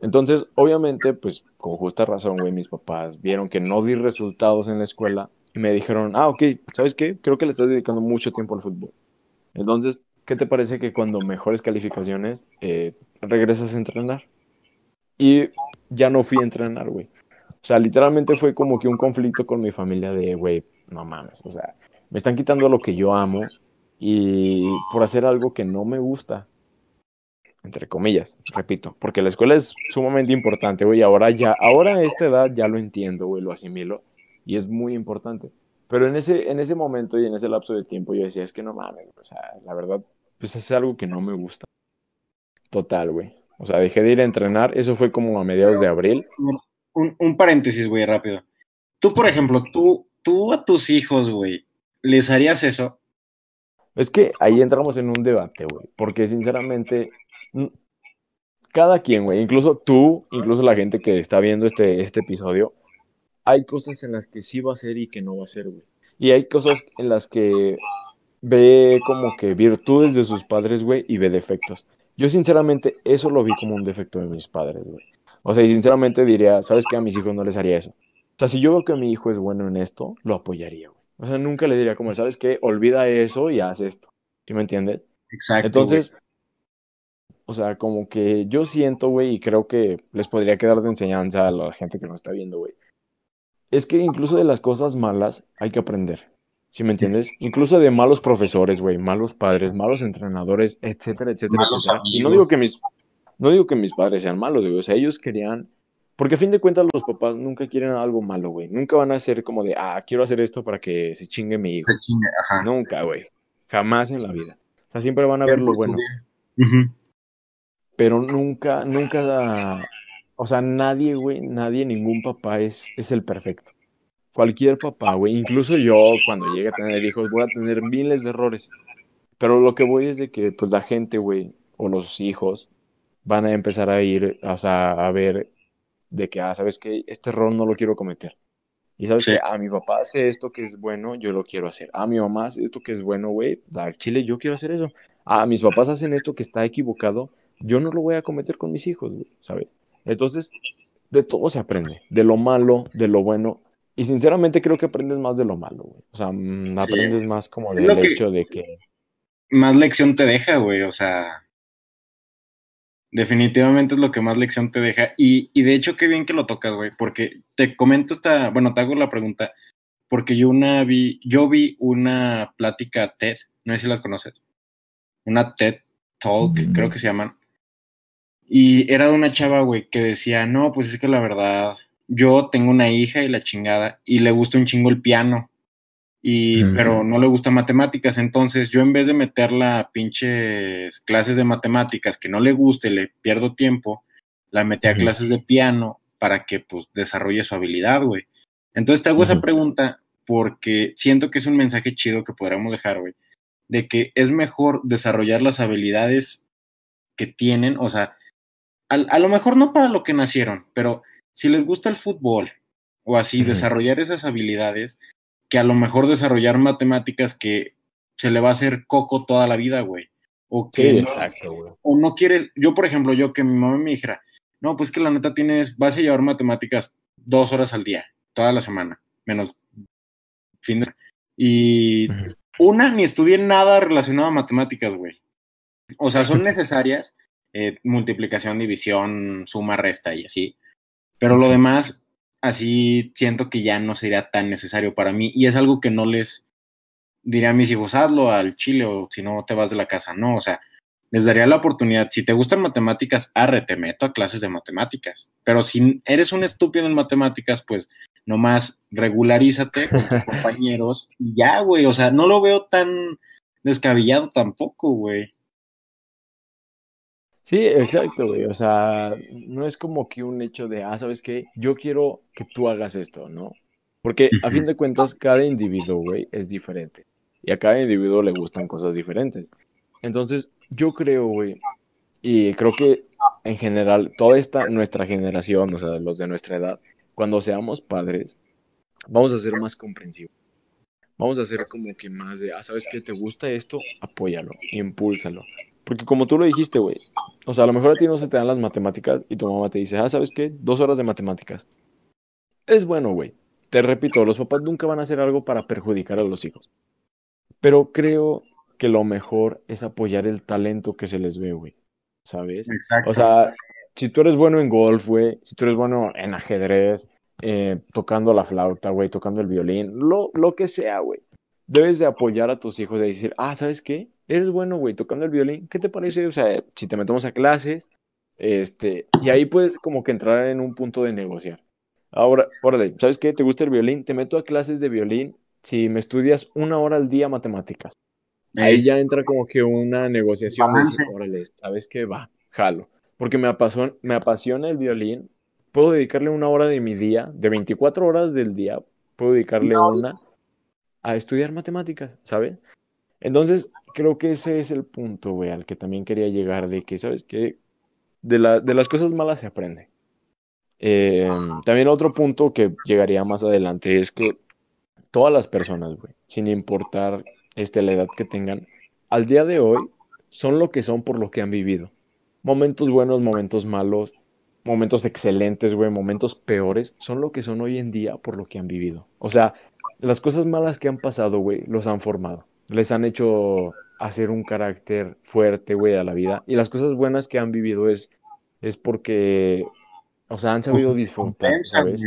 Entonces, obviamente, pues con justa razón, güey, mis papás vieron que no di resultados en la escuela y me dijeron, ah, ok, ¿sabes qué? Creo que le estás dedicando mucho tiempo al fútbol. Entonces, ¿qué te parece que cuando mejores calificaciones eh, regresas a entrenar? Y ya no fui a entrenar, güey. O sea, literalmente fue como que un conflicto con mi familia de, güey, no mames, o sea, me están quitando lo que yo amo y por hacer algo que no me gusta, entre comillas, repito, porque la escuela es sumamente importante, güey, ahora ya, ahora a esta edad ya lo entiendo, güey, lo asimilo y es muy importante. Pero en ese, en ese momento y en ese lapso de tiempo yo decía, es que no mames, o sea, la verdad, pues es algo que no me gusta. Total, güey. O sea, dejé de ir a entrenar, eso fue como a mediados de abril. Un, un paréntesis, güey, rápido. Tú, por ejemplo, tú, tú a tus hijos, güey, ¿les harías eso? Es que ahí entramos en un debate, güey, porque sinceramente, cada quien, güey, incluso tú, incluso la gente que está viendo este, este episodio, hay cosas en las que sí va a ser y que no va a ser, güey. Y hay cosas en las que ve como que virtudes de sus padres, güey, y ve defectos. Yo sinceramente eso lo vi como un defecto de mis padres, güey. O sea, y sinceramente diría, ¿sabes qué? A mis hijos no les haría eso. O sea, si yo veo que mi hijo es bueno en esto, lo apoyaría, güey. O sea, nunca le diría como, ¿sabes qué? Olvida eso y haz esto. ¿Sí me entiendes? Exacto. Entonces, o sea, como que yo siento, güey, y creo que les podría quedar de enseñanza a la gente que nos está viendo, güey. Es que incluso de las cosas malas hay que aprender. ¿Sí me entiendes? Incluso de malos profesores, güey, malos padres, malos entrenadores, etcétera, etcétera, etcétera. Y no digo que mis no digo que mis padres sean malos, güey, o sea, ellos querían porque a fin de cuentas los papás nunca quieren algo malo, güey. Nunca van a hacer como de, ah, quiero hacer esto para que se chingue mi hijo. Se chingue, ajá. Nunca, güey. Jamás en la vida. O sea, siempre van a ver lo bueno. Pero nunca, nunca, o sea, nadie, güey, nadie, ningún papá es, es el perfecto. Cualquier papá, güey, incluso yo cuando llegue a tener hijos voy a tener miles de errores. Pero lo que voy es de que, pues, la gente, güey, o los hijos van a empezar a ir, o sea, a ver de que, ah, sabes que este error no lo quiero cometer. Y sabes Sí. que, ah, mi papá hace esto que es bueno, yo lo quiero hacer. Ah, mi mamá hace esto que es bueno, güey, al chile yo quiero hacer eso. Ah, mis papás hacen esto que está equivocado, yo no lo voy a cometer con mis hijos, güey, ¿sabes? Entonces, de todo se aprende, de lo malo, de lo bueno. Y sinceramente creo que aprendes más de lo malo, güey. O sea, mm, aprendes más como del que- hecho de que... Más lección te deja, güey, o sea. Definitivamente es lo que más lección te deja. Y, y de hecho, qué bien que lo tocas, güey, porque te comento esta, bueno, te hago la pregunta, porque yo una vi, yo vi una plática TED, no sé si las conoces, una TED Talk, Mm. creo que se llaman, y era de una chava, güey, que decía, no, pues es que la verdad, yo tengo una hija y la chingada, y le gusta un chingo el piano, y, pero no le gusta matemáticas, entonces yo en vez de meterla a pinches clases de matemáticas que no le guste, le pierdo tiempo, la metí a clases de piano para que pues desarrolle su habilidad, güey. Entonces te hago esa pregunta porque siento que es un mensaje chido que podríamos dejar, güey, de que es mejor desarrollar las habilidades que tienen, o sea, a, a lo mejor no para lo que nacieron, pero si les gusta el fútbol o así, desarrollar esas habilidades, que a lo mejor desarrollar matemáticas que se le va a hacer coco toda la vida, güey. O que Sí, no, exacto, güey. o no quieres, yo por ejemplo, yo que mi mamá me dijera, no, pues que la neta tienes, vas a llevar matemáticas dos horas al día, toda la semana, menos fin de Y una, ni estudié nada relacionado a matemáticas, güey. O sea, son [LAUGHS] necesarias, eh, multiplicación, división, suma, resta y así. Pero lo demás, así siento que ya no sería tan necesario para mí. Y es algo que no les diría a mis hijos, hazlo al chile o si no te vas de la casa. No, o sea, les daría la oportunidad. Si te gustan matemáticas, arre, te meto a clases de matemáticas. Pero si eres un estúpido en matemáticas, pues nomás regularízate con tus [LAUGHS] compañeros y ya, güey. O sea, no lo veo tan descabellado tampoco, güey. Sí, exacto, güey. O sea, no es como que un hecho de, ah, ¿sabes qué? Yo quiero que tú hagas esto, ¿no? Porque a fin de cuentas, cada individuo, güey, es diferente. Y a cada individuo le gustan cosas diferentes. Entonces, yo creo, güey, y creo que en general, toda esta, nuestra generación, o sea, los de nuestra edad, cuando seamos padres, vamos a ser más comprensivos. Vamos a hacer como que más de, ah, ¿sabes qué? ¿Te gusta esto? Apóyalo, impúlsalo. Porque como tú lo dijiste, güey, o sea, a lo mejor a ti no se te dan las matemáticas y tu mamá te dice, ah, ¿sabes qué? Dos horas de matemáticas. Es bueno, güey. Te repito, los papás nunca van a hacer algo para perjudicar a los hijos. Pero creo que lo mejor es apoyar el talento que se les ve, güey. ¿Sabes? Exacto. O sea, si tú eres bueno en golf, güey, si tú eres bueno en ajedrez, eh, tocando la flauta, güey, tocando el violín, lo, lo que sea, güey. Debes de apoyar a tus hijos de decir, ah, ¿sabes qué? Eres bueno, güey, tocando el violín, ¿qué te parece? O sea, si te metemos a clases, este, y ahí puedes como que entrar en un punto de negociar. Ahora, órale, ¿sabes qué? ¿Te gusta el violín? Te meto a clases de violín si me estudias una hora al día matemáticas. Ahí ya entra como que una negociación de decir, órale, ¿sabes qué? Va, jalo. Porque me apasiona, me apasiona el violín. Puedo dedicarle una hora de mi día, de 24 horas del día, puedo dedicarle una a estudiar matemáticas, ¿sabes? Entonces, creo que ese es el punto, güey, al que también quería llegar, de que, ¿sabes qué? De, la, de las cosas malas se aprende. Eh, también otro punto que llegaría más adelante es que todas las personas, güey, sin importar este, la edad que tengan, al día de hoy son lo que son por lo que han vivido. Momentos buenos, momentos malos, momentos excelentes, güey, momentos peores, son lo que son hoy en día por lo que han vivido. O sea, las cosas malas que han pasado, güey, los han formado. Les han hecho hacer un carácter fuerte, güey, a la vida. Y las cosas buenas que han vivido es, es porque o sea, han sabido disfrutar, ¿sabes?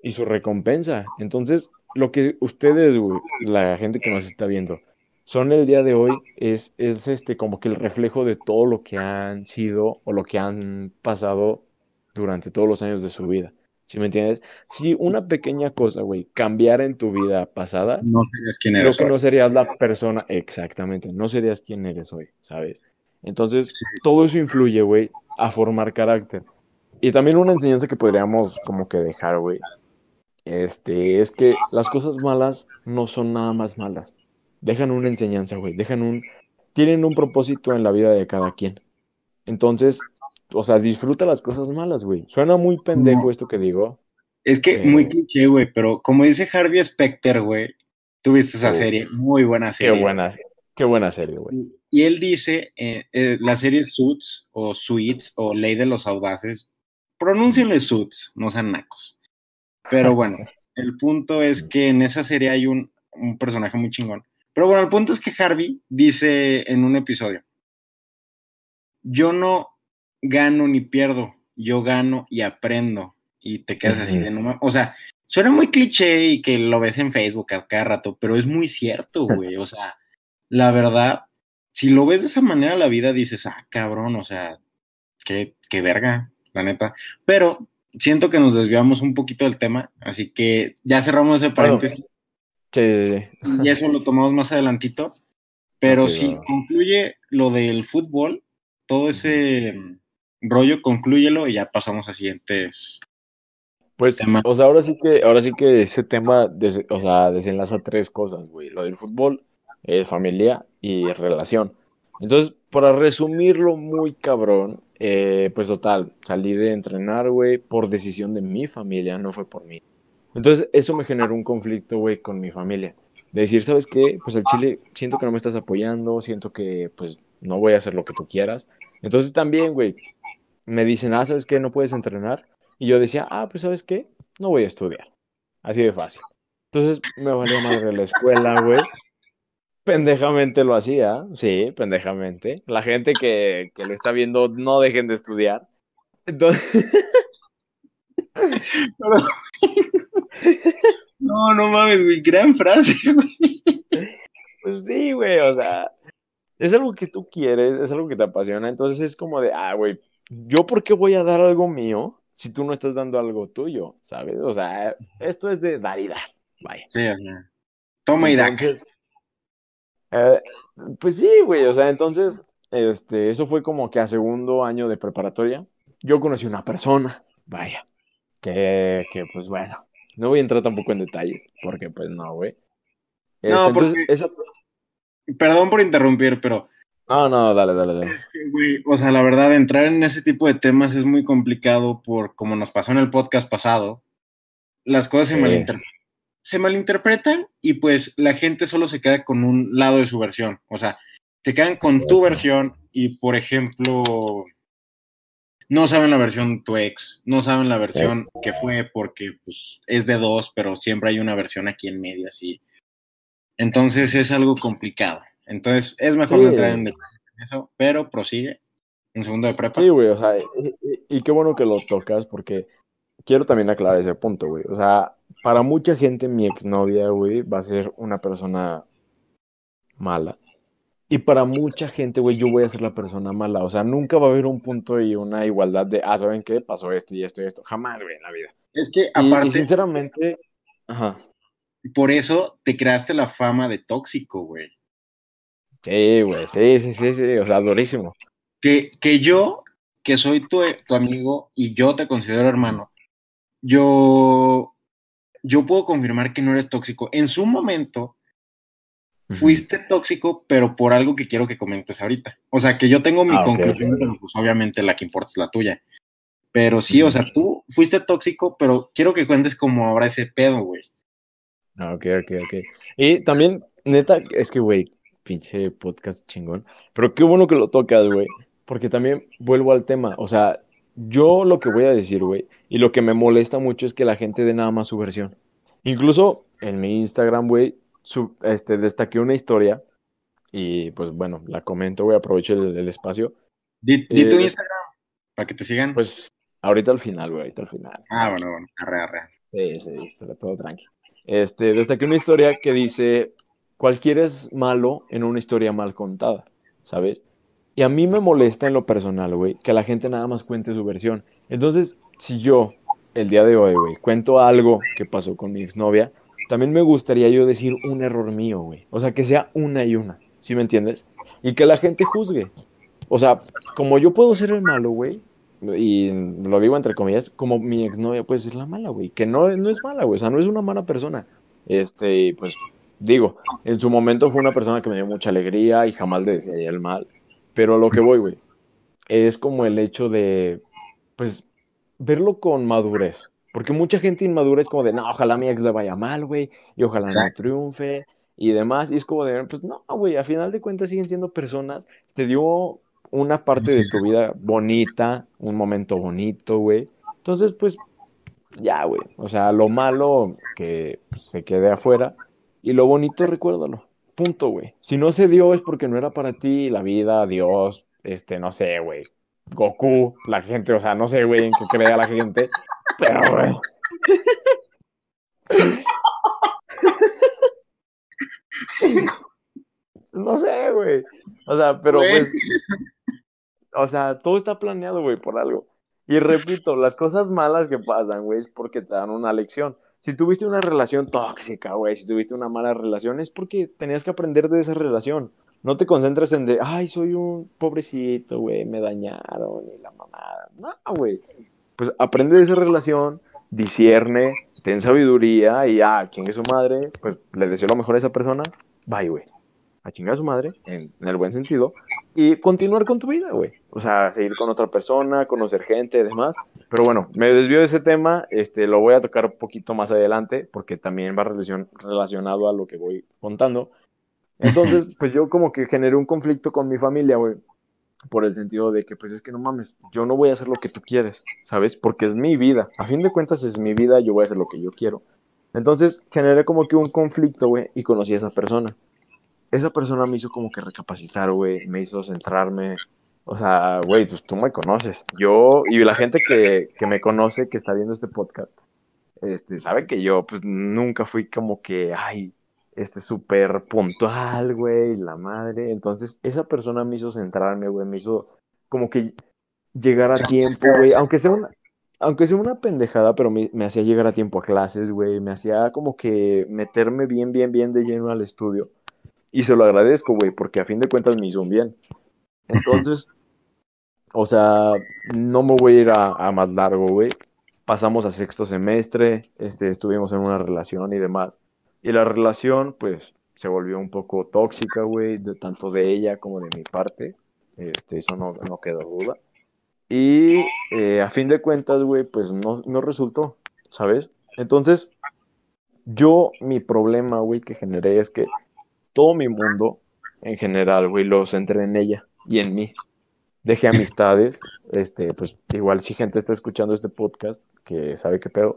Y su recompensa. Entonces, lo que ustedes, la gente que nos está viendo, son el día de hoy es, es este como que el reflejo de todo lo que han sido o lo que han pasado durante todos los años de su vida. ¿Sí me entiendes? Si una pequeña cosa, güey, cambiara en tu vida pasada, no serías quien eres. Creo que no serías la persona, exactamente, no serías quien eres hoy, ¿sabes? Entonces, todo eso influye, güey, a formar carácter. Y también una enseñanza que podríamos como que dejar, güey, este, es que las cosas malas no son nada más malas. Dejan una enseñanza, güey, dejan un, tienen un propósito en la vida de cada quien. Entonces, o sea, disfruta las cosas malas, güey. Suena muy pendejo esto que digo. Es que muy cliché, güey, pero como dice Harvey Specter, güey, tuviste esa serie, muy buena serie. Qué buena, qué buena serie, güey. Y él dice, eh, eh, la serie Suits o Suits o Ley de los Audaces, pronúncienle Suits, no sean nacos. Pero [LAUGHS] bueno, el punto es que en esa serie hay un, un personaje muy chingón. Pero bueno, el punto es que Harvey dice en un episodio, yo no gano ni pierdo, yo gano y aprendo. Y te quedas así de no O sea, suena muy cliché y que lo ves en Facebook a cada rato, pero es muy cierto, [LAUGHS] güey. O sea, la verdad, si lo ves de esa manera la vida, dices, ah, cabrón, o sea, qué, qué verga la neta. Pero siento que nos desviamos un poquito del tema, así que ya cerramos ese paréntesis. Sí, Y eso lo tomamos más adelantito. Pero si concluye lo del fútbol, todo ese rollo, conclúyelo y ya pasamos a siguientes. Pues, o sea, ahora sí que, ahora sí que ese tema, o sea, desenlaza tres cosas, güey. Lo del fútbol, eh, familia y relación. Entonces, para resumirlo muy cabrón, eh, pues total, salí de entrenar, güey, por decisión de mi familia, no fue por mí. Entonces, eso me generó un conflicto, güey, con mi familia. De decir, ¿sabes qué? Pues el Chile, siento que no me estás apoyando, siento que, pues, no voy a hacer lo que tú quieras. Entonces, también, güey, me dicen, ah, ¿sabes qué? No puedes entrenar. Y yo decía, ah, pues, ¿sabes qué? No voy a estudiar. Así de fácil. Entonces, me valió madre la escuela, güey. Pendejamente lo hacía, sí, pendejamente. La gente que, que lo está viendo, no dejen de estudiar. Entonces... [LAUGHS] No, no mames, güey, gran frase, güey. Pues sí, güey, o sea, es algo que tú quieres, es algo que te apasiona, entonces es como de, ah, güey, ¿yo por qué voy a dar algo mío si tú no estás dando algo tuyo, sabes? O sea, esto es de dar y dar, vaya. Sí, o toma y da. Eh, pues sí, güey, o sea, entonces, este, eso fue como que a segundo año de preparatoria, yo conocí una persona, vaya, que, que pues bueno, no voy a entrar tampoco en detalles, porque pues no, güey. no, este, porque... Perdón por interrumpir, pero... No, no, dale, dale, dale. Es que, güey, o sea, la verdad, entrar en ese tipo de temas es muy complicado por, como nos pasó en el podcast pasado, las cosas se malinterpretan se malinterpretan y pues la gente solo se queda con un lado de su versión. O sea, te quedan con tu versión y, por ejemplo, no saben la versión tu ex, no saben la versión que fue porque pues, es de dos, pero siempre hay una versión aquí en medio, así. Entonces es algo complicado. Entonces es mejor no entrar en detalles en eso, pero prosigue en segundo de prepa. Sí, güey, o sea, y, qué bueno que lo tocas porque quiero también aclarar ese punto, güey. O sea, para mucha gente mi exnovia, güey, va a ser una persona mala. Y para mucha gente, güey, yo voy a ser la persona mala. O sea, nunca va a haber un punto y una igualdad de, ah, ¿saben qué? Pasó esto y esto y esto. Jamás, güey, en la vida. Es que, aparte... Y, sinceramente, ajá. por eso te creaste la fama de tóxico, güey. Sí, güey, sí, sí, sí, sí, o sea, durísimo. Que, que yo, que soy tu, tu amigo y yo te considero hermano, yo, yo puedo confirmar que no eres tóxico. En su momento, fuiste tóxico, pero por algo que quiero que comentes ahorita. O sea, que yo tengo mi Ah, conclusión, pero pues obviamente la que importa es la tuya. Pero sí, o sea, tú fuiste tóxico, pero quiero que cuentes como ahora ese pedo, güey. Ah, ok, ok, ok. Y también, neta, es que, güey, pinche podcast chingón. Pero qué bueno que lo tocas, güey. Porque también vuelvo al tema. O sea, yo lo que voy a decir, güey, y lo que me molesta mucho es que la gente dé nada más su versión. Incluso en mi Instagram, güey, este, destaqué una historia. Y pues bueno, la comento, güey, aprovecho el, el espacio. Di, di Eh, tu des- Instagram para que te sigan. Pues ahorita al final, güey, ahorita al final. ah, bueno, bueno, arre, arre. Sí, sí, todo tranqui. Este, destaqué una historia que dice, cualquiera es malo en una historia mal contada, ¿sabes? Y a mí me molesta en lo personal, güey, que la gente nada más cuente su versión. Entonces, si yo, el día de hoy, güey, cuento algo que pasó con mi exnovia, también me gustaría yo decir un error mío, güey. O sea, que sea una y una, ¿sí me entiendes? Y que la gente juzgue. O sea, como yo puedo ser el malo, güey, y lo digo entre comillas, como mi exnovia puede ser la mala, güey, que no, no es mala, güey, o sea, no es una mala persona. Este, pues digo, en su momento fue una persona que me dio mucha alegría y jamás le desearía el mal, pero a lo que voy, güey, es como el hecho de, pues, verlo con madurez. Porque mucha gente inmadura es como de, no, ojalá a mi ex le vaya mal, güey, y ojalá no triunfe, y demás. Y es como de, pues no, güey, a final de cuentas siguen siendo personas. Te dio una parte de tu vida bonita, un momento bonito, güey. Entonces, pues, ya, güey. O sea, lo malo que se quede afuera, y lo bonito, recuérdalo. Punto, güey. Si no se dio es porque no era para ti, la vida, Dios, este, no sé, güey. Goku, la gente, o sea, no sé, güey, en qué crea la gente, pero, güey. No sé, güey. O sea, pero pues, o sea, todo está planeado, güey, por algo. Y repito, las cosas malas que pasan, güey, es porque te dan una lección. Si tuviste una relación tóxica, güey, si tuviste una mala relación, es porque tenías que aprender de esa relación. No te concentres en de, ay, soy un pobrecito, güey, me dañaron y la mamada. No, güey. Pues aprende de esa relación, discierne, ten sabiduría y, ah, chingue su madre, pues le deseo lo mejor a esa persona, bye, güey. A chingar a su madre, en, en el buen sentido, y continuar con tu vida, güey. O sea, seguir con otra persona, conocer gente demás. Pero bueno, me desvío de ese tema, este, lo voy a tocar un poquito más adelante, porque también va relacion- relacionado a lo que voy contando. Entonces, [LAUGHS] pues yo como que generé un conflicto con mi familia, güey, por el sentido de que, pues es que no mames, yo no voy a hacer lo que tú quieres, ¿sabes? Porque es mi vida. A fin de cuentas es mi vida, yo voy a hacer lo que yo quiero. Entonces, generé como que un conflicto, güey, y conocí a esa persona. Esa persona me hizo como que recapacitar, güey, me hizo centrarme. O sea, güey, pues tú me conoces. Yo, y la gente que, que me conoce, que está viendo este podcast, este, sabe que yo, pues nunca fui como que, ay, este, súper puntual, güey, la madre. Entonces, esa persona me hizo centrarme, güey, me hizo como que llegar a tiempo, güey, aunque sea una, aunque sea una pendejada, pero me, me hacía llegar a tiempo a clases, güey, me hacía como que meterme bien, bien, bien de lleno al estudio. Y se lo agradezco, güey, porque a fin de cuentas me hizo un bien. [LAUGHS] Entonces, o sea, no me voy a ir a, a más largo, güey. Pasamos a sexto semestre, este, estuvimos en una relación y demás. Y la relación, pues, se volvió un poco tóxica, güey, de tanto de ella como de mi parte. Este, eso no, no quedó duda. Y eh, a fin de cuentas, güey, pues no, no resultó, ¿sabes? Entonces, yo, mi problema, güey, que generé es que todo mi mundo, en general, güey, lo centré en ella y en mí. Dejé amistades, [LAUGHS] este, pues igual si gente está escuchando este podcast, que sabe qué pedo,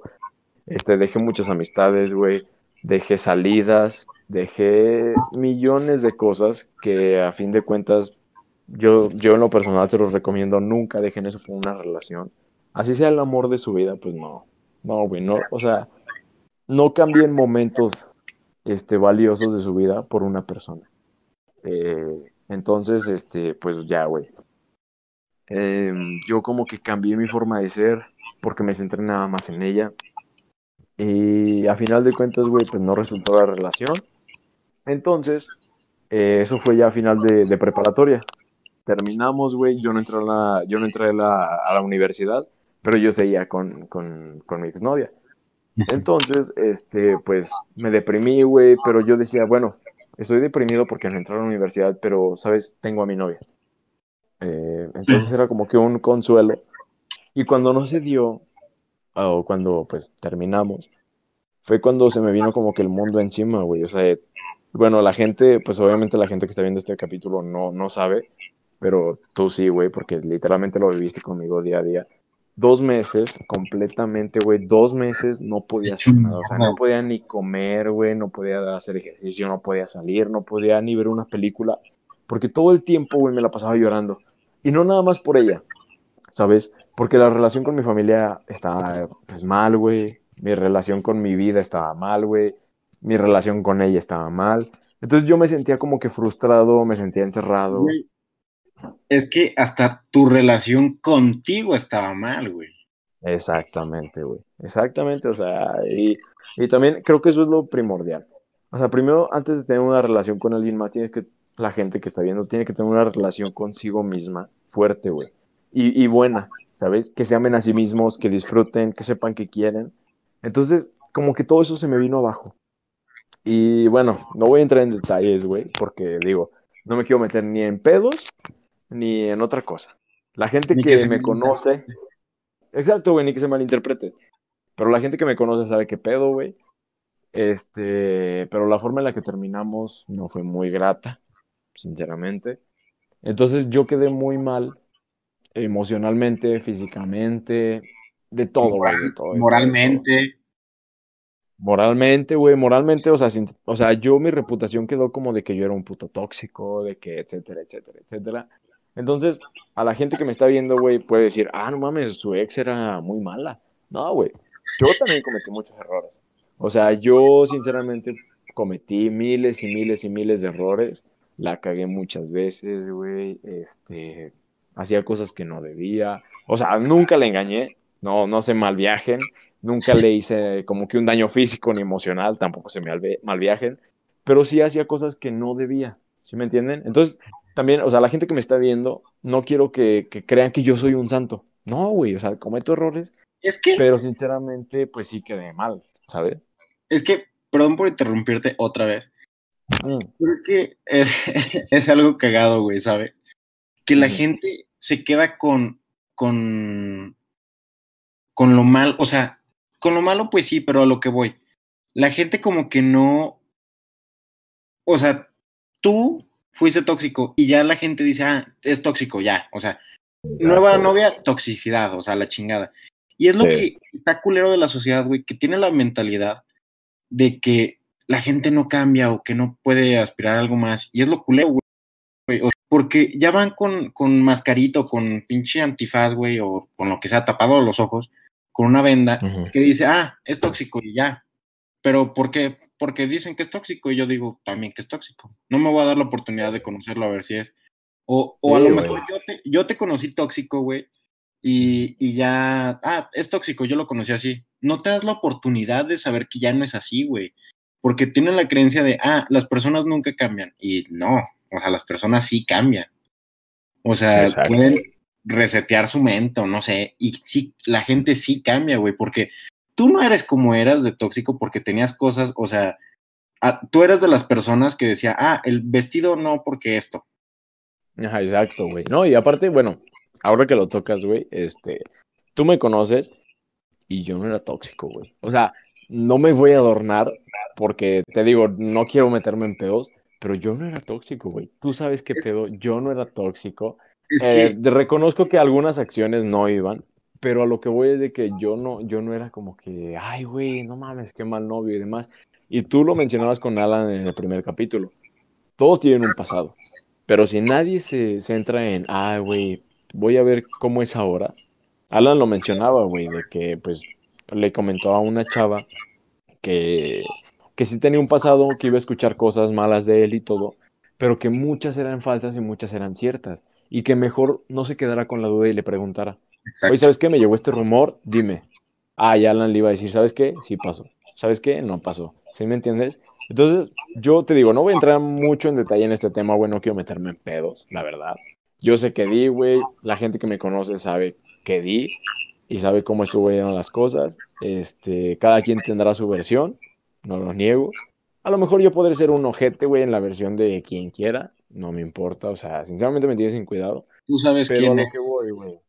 este, dejé muchas amistades, güey, dejé salidas, dejé millones de cosas que a fin de cuentas yo, yo en lo personal se los recomiendo, nunca dejen eso por una relación. Así sea el amor de su vida, pues no, no, güey, no, o sea, no cambien momentos este, valiosos de su vida por una persona. Eh, entonces, este, pues ya, güey. Eh, yo como que cambié mi forma de ser porque me centré nada más en ella. Y a final de cuentas, güey, pues no resultó la relación. Entonces, eh, eso fue ya a final de, preparatoria. Terminamos, güey, yo no entré, a la, yo no entré a la, universidad, pero yo seguía con, con, con mi exnovia. Entonces, este, pues me deprimí, güey, pero yo decía, bueno, estoy deprimido porque no entré a la universidad, pero, ¿sabes? Tengo a mi novia. Eh, entonces era como que un consuelo. Y cuando no se dio, o cuando pues terminamos, fue cuando se me vino como que el mundo encima, güey. O sea, bueno, la gente, pues obviamente la gente que está viendo este capítulo no, no sabe, pero tú sí, güey, porque literalmente lo viviste conmigo día a día. Dos meses completamente, güey, dos meses no podía hacer nada. O sea, no podía ni comer, güey, no podía hacer ejercicio, no podía salir, no podía ni ver una película, porque todo el tiempo, güey, me la pasaba llorando. Y no nada más por ella, ¿sabes? Porque la relación con mi familia estaba pues mal, güey. Mi relación con mi vida estaba mal, güey. Mi relación con ella estaba mal. Entonces yo me sentía como que frustrado, me sentía encerrado. Es que hasta tu relación contigo estaba mal, güey. Exactamente, güey. Exactamente, o sea, y, y también creo que eso es lo primordial. O sea, primero, antes de tener una relación con alguien más, tienes que, la gente que está viendo, tiene que tener una relación consigo misma fuerte, güey y, buena, ¿sabes? Que se amen a sí mismos, que disfruten, que sepan que quieren. Entonces, como que todo eso se me vino abajo. Y bueno, no voy a entrar en detalles, güey, porque digo, no me quiero meter ni en pedos ni en otra cosa. La gente que, me conoce, exacto, güey, ni que se malinterprete. Pero la gente que me conoce sabe qué pedo, güey. Este, pero la forma en la que terminamos no fue muy grata, sinceramente. Entonces yo quedé muy mal emocionalmente, físicamente, de todo, güey, Moralmente. Moralmente, güey, moralmente, o sea, o sea, yo mi reputación quedó como de que yo era un puto tóxico, de que, etcétera, etcétera, etcétera. Entonces, a la gente que me está viendo, güey, puede decir, ah, no mames, su ex era muy mala. No, güey, yo también cometí muchos errores. O sea, yo sinceramente cometí miles y miles y miles de errores. La cagué muchas veces, güey. Este, hacía cosas que no debía. O sea, nunca le engañé, no, no se malviajen, nunca le hice como que un daño físico ni emocional, tampoco se me malviajen, pero sí hacía cosas que no debía, ¿sí me entienden? Entonces, también, o sea, la gente que me está viendo, no quiero que, crean que yo soy un santo. No, güey, o sea, cometo errores. Es que. Pero sinceramente, pues sí quedé mal, ¿sabes? Es que, perdón por interrumpirte otra vez. Mm. Pero es que es, [LAUGHS] es algo cagado, güey, ¿sabes? Que la gente se queda con, con, con lo mal, o sea, con lo malo pues sí, pero a lo que voy. La gente como que no, o sea, tú fuiste tóxico y ya la gente dice, ah, es tóxico, ya, o sea, nueva novia, toxicidad, o sea, la chingada. Y es lo que está culero de la sociedad, güey, que tiene la mentalidad de que la gente no cambia o que no puede aspirar a algo más. Y es lo culero, güey porque ya van con, con mascarito, con pinche antifaz, güey, o con lo que sea tapado los ojos, con una venda, que dice, ah, es tóxico y ya. Pero ¿por qué? Porque dicen que es tóxico y yo digo también que es tóxico. No me voy a dar la oportunidad de conocerlo a ver si es. O, o a lo mejor yo te, yo te conocí tóxico, güey, y, y, ya, ah, es tóxico, yo lo conocí así. No te das la oportunidad de saber que ya no es así, güey. Porque tienen la creencia de, ah, las personas nunca cambian. Y no, o sea, las personas sí cambian. O sea, pueden resetear su mente o no sé. Y sí, la gente sí cambia, güey, porque tú no eres como eras de tóxico porque tenías cosas, o sea, tú eras de las personas que decía, ah, el vestido no porque esto. Ajá, exacto, güey. No, y aparte, bueno, ahora que lo tocas, güey, este, tú me conoces y yo no era tóxico, güey. O sea, no me voy a adornar porque te digo, no quiero meterme en pedos, pero yo no era tóxico, güey. Tú sabes qué pedo, yo no era tóxico. Eh, reconozco que algunas acciones no iban, pero a lo que voy es de que yo no, yo no era como que, ay, güey, no mames, qué mal novio y demás. Y tú lo mencionabas con Alan en el primer capítulo. Todos tienen un pasado. Pero si nadie se centra en, ay, güey, voy a ver cómo es ahora. Alan lo mencionaba, güey, de que pues le comentó a una chava que que sí tenía un pasado, que iba a escuchar cosas malas de él y todo, pero que muchas eran falsas y muchas eran ciertas, y que mejor no se quedara con la duda y le preguntara, oye, ¿sabes qué? Me llegó este rumor, dime. ah, y Alan le iba a decir, ¿sabes qué? Sí pasó. ¿Sabes qué? No pasó. ¿Sí me entiendes? Entonces, yo te digo, no voy a entrar mucho en detalle en este tema, güey, no quiero meterme en pedos, la verdad. Yo sé que di, güey, la gente que me conoce sabe que di y sabe cómo estuvieron las cosas. Este, cada quien tendrá su versión, no lo niego. A lo mejor yo podré ser un ojete, güey, en la versión de quien quiera, no me importa, o sea, sinceramente me tienes sin cuidado. Tú sabes pero quién a lo es. que voy, güey.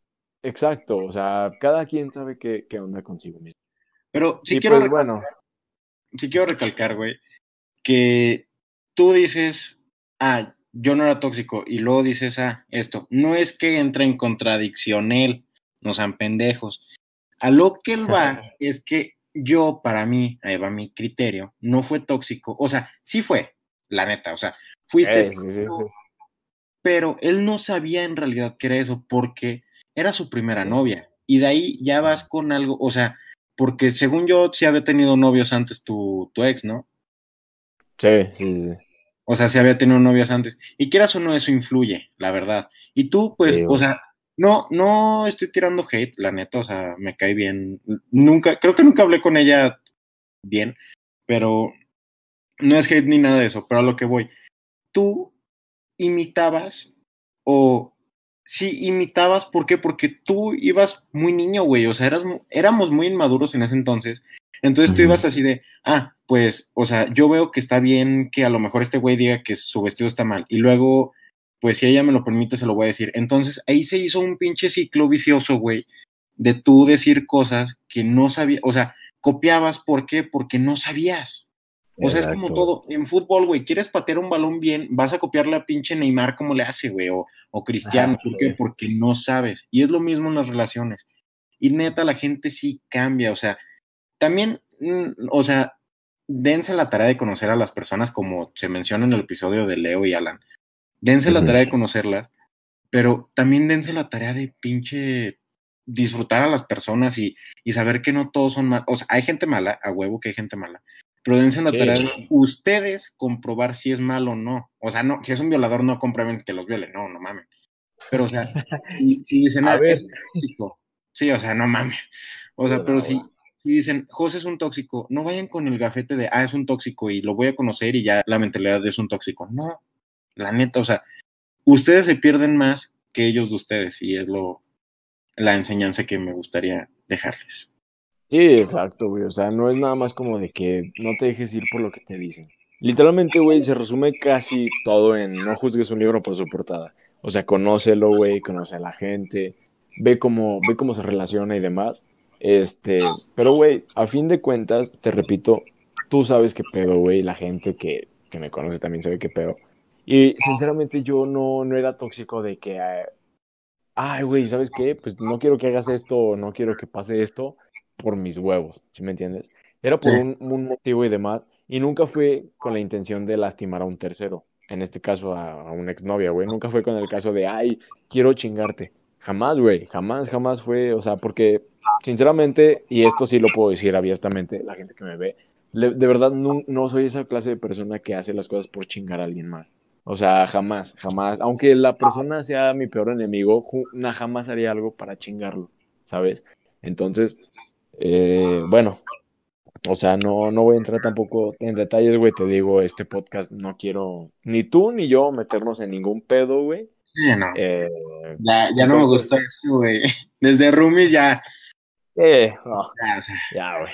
Exacto, o sea, cada quien sabe qué, qué onda consigo mismo. Pero y quiero, pues bueno, sí quiero recalcar, güey, que tú dices, ah, yo no era tóxico, y luego dices, ah, esto. No es que entre en contradicción él, no sean pendejos. A lo que él va [LAUGHS] es que yo, para mí, ahí va mi criterio, no fue tóxico. O sea, sí fue, la neta, o sea, fuiste eh, sí, sí, sí. pero él no sabía en realidad que era eso porque era su primera novia y de ahí ya vas con algo, o sea, porque según yo sí había tenido novios antes tu, tu ex, ¿no? Sí, sí, sí. O sea, sí había tenido novias antes. Y quieras o no, eso influye, la verdad. Y tú, pues, Sí, o sea, no, no estoy tirando hate, la neta, o sea, me cae bien. Nunca, creo que nunca hablé con ella bien, pero no es hate ni nada de eso, pero a lo que voy. Tú imitabas o sí imitabas, ¿por qué? Porque tú ibas muy niño, güey, o sea, eras, éramos muy inmaduros en ese entonces. Entonces tú ibas así de, ah, pues, o sea, yo veo que está bien que a lo mejor este güey diga que su vestido está mal y luego, pues si ella me lo permite, se lo voy a decir. Entonces ahí se hizo un pinche ciclo vicioso, güey, de tú decir cosas que no sabías, o sea, copiabas, ¿por qué? Porque no sabías. O sea, es como todo. En fútbol, güey, quieres patear un balón bien, vas a copiarle a pinche Neymar como le hace, güey, o, o Cristiano. Ajá, ¿Por qué? Porque no sabes. Y es lo mismo en las relaciones. Y neta, la gente sí cambia. O sea, también, mm, o sea, dense la tarea de conocer a las personas, como se menciona en el episodio de Leo y Alan. Dense la tarea de conocerlas, pero también dense la tarea de pinche disfrutar a las personas y, y saber que no todos son malos. O sea, hay gente mala, a huevo que hay gente mala, dense la Sí. ustedes comprobar si es malo o no. O sea, no, si es un violador, no comprueben que los viole, no, no mames. Pero, o sea, [LAUGHS] si, si dicen, A ah, ver. es tóxico. Sí, o sea, no mames. O sea, pero si, si dicen, José es un tóxico, no vayan con el gafete de, ah, es un tóxico y lo voy a conocer y ya la mentalidad es un tóxico. No, la neta, o sea, ustedes se pierden más que ellos de ustedes y es lo la enseñanza que me gustaría dejarles. Sí, exacto, güey. O sea, no es nada más como de que no te dejes ir por lo que te dicen. Literalmente, güey, se resume casi todo en no juzgues un libro por su portada. O sea, conócelo, güey, conoce a la gente, ve cómo, ve cómo se relaciona y demás. Este, pero, güey, a fin de cuentas, te repito, tú sabes qué pedo, güey, la gente que, que me conoce también sabe qué pedo. Y sinceramente yo no, no era tóxico de que, ay, güey, ¿sabes qué? Pues no quiero que hagas esto, no quiero que pase esto por mis huevos, ¿sí me entiendes? Era por Sí. un, un motivo y demás, y nunca fue con la intención de lastimar a un tercero, en este caso a, a una exnovia, güey, nunca fue con el caso de, ay, quiero chingarte. Jamás, güey, jamás, jamás fue, o sea, porque sinceramente, y esto sí lo puedo decir abiertamente, la gente que me ve, le- de verdad no, no soy esa clase de persona que hace las cosas por chingar a alguien más. O sea, jamás, jamás. Aunque la persona sea mi peor enemigo, na- jamás haría algo para chingarlo, ¿sabes? Entonces, eh, bueno, o sea, no, no voy a entrar tampoco en detalles, güey. Te digo, este podcast no quiero ni tú ni yo meternos en ningún pedo, güey. Sí, no. Eh, ya ya no me gustó eso, güey. [LAUGHS] Desde Roomies ya, eh, no, ya, o sea, ya, güey.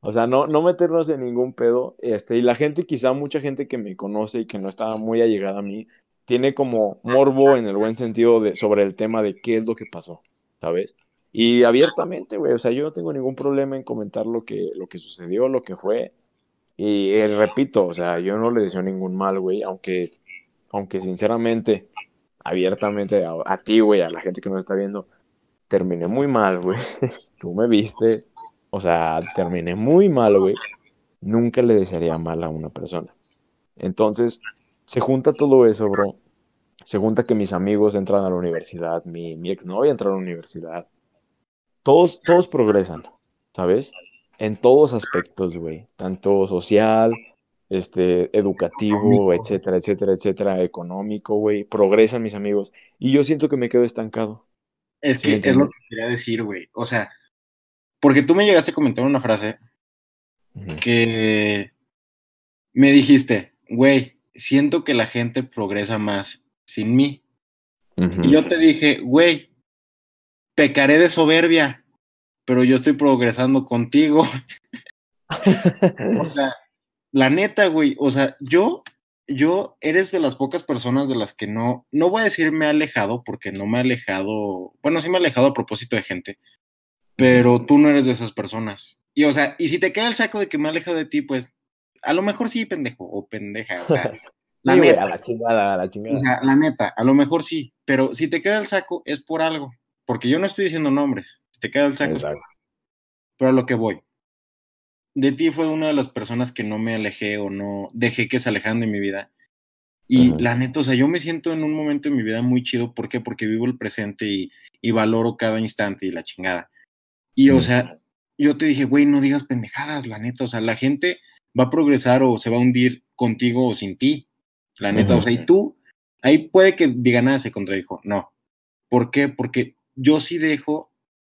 O sea, no, no meternos en ningún pedo. Este, y la gente, quizá mucha gente que me conoce y que no está muy allegada a mí, tiene como morbo en el buen sentido de, sobre el tema de qué es lo que pasó, ¿sabes? Y abiertamente, güey, o sea, yo no tengo ningún problema en comentar lo que, lo que sucedió, lo que fue. Y eh, repito, o sea, yo no le deseo ningún mal, güey, aunque, aunque sinceramente, abiertamente a, a ti, güey, a la gente que nos está viendo, terminé muy mal, güey. [LAUGHS] Tú me viste, o sea, terminé muy mal, güey. Nunca le desearía mal a una persona. Entonces, se junta todo eso, bro. Se junta que mis amigos entran a la universidad, mi, mi exnovia entra a la universidad. Todos, todos progresan, ¿sabes? En todos aspectos, güey. Tanto social, este, educativo, Económico. etcétera, etcétera, etcétera, económico, güey. Progresan mis amigos. Y yo siento que me quedo estancado. es Sí, que es lo que quería decir, güey. O sea, porque tú me llegaste a comentar una frase que me dijiste, güey, siento que la gente progresa más sin mí. Y yo te dije, güey, pecaré de soberbia, pero yo estoy progresando contigo. o sea, la neta, güey, o sea, yo, yo eres de las pocas personas de las que no, no voy a decir me he alejado, porque no me he alejado, bueno, sí me he alejado a propósito de gente, pero tú no eres de esas personas. Y o sea, y si te queda el saco de que me he alejado de ti, pues a lo mejor sí, pendejo, o pendeja, o sea, [LAUGHS] la neta. la chingada, la chingada. O sea, la neta, a lo mejor sí, pero si te queda el saco es por algo, porque yo no estoy diciendo nombres, te queda el saco. Pero a lo que voy. De ti fue una de las personas que no me alejé o no dejé que se alejaran de mi vida. Y la neta, o sea, yo me siento en un momento de mi vida muy chido. ¿Por qué? Porque vivo el presente y, y valoro cada instante y la chingada. Y, o sea, yo te dije, güey, no digas pendejadas, la neta. O sea, la gente va a progresar o se va a hundir contigo o sin ti. La neta, o sea, y tú, ahí puede que diga nada, se contradijo. No. ¿Por qué? Porque yo sí dejo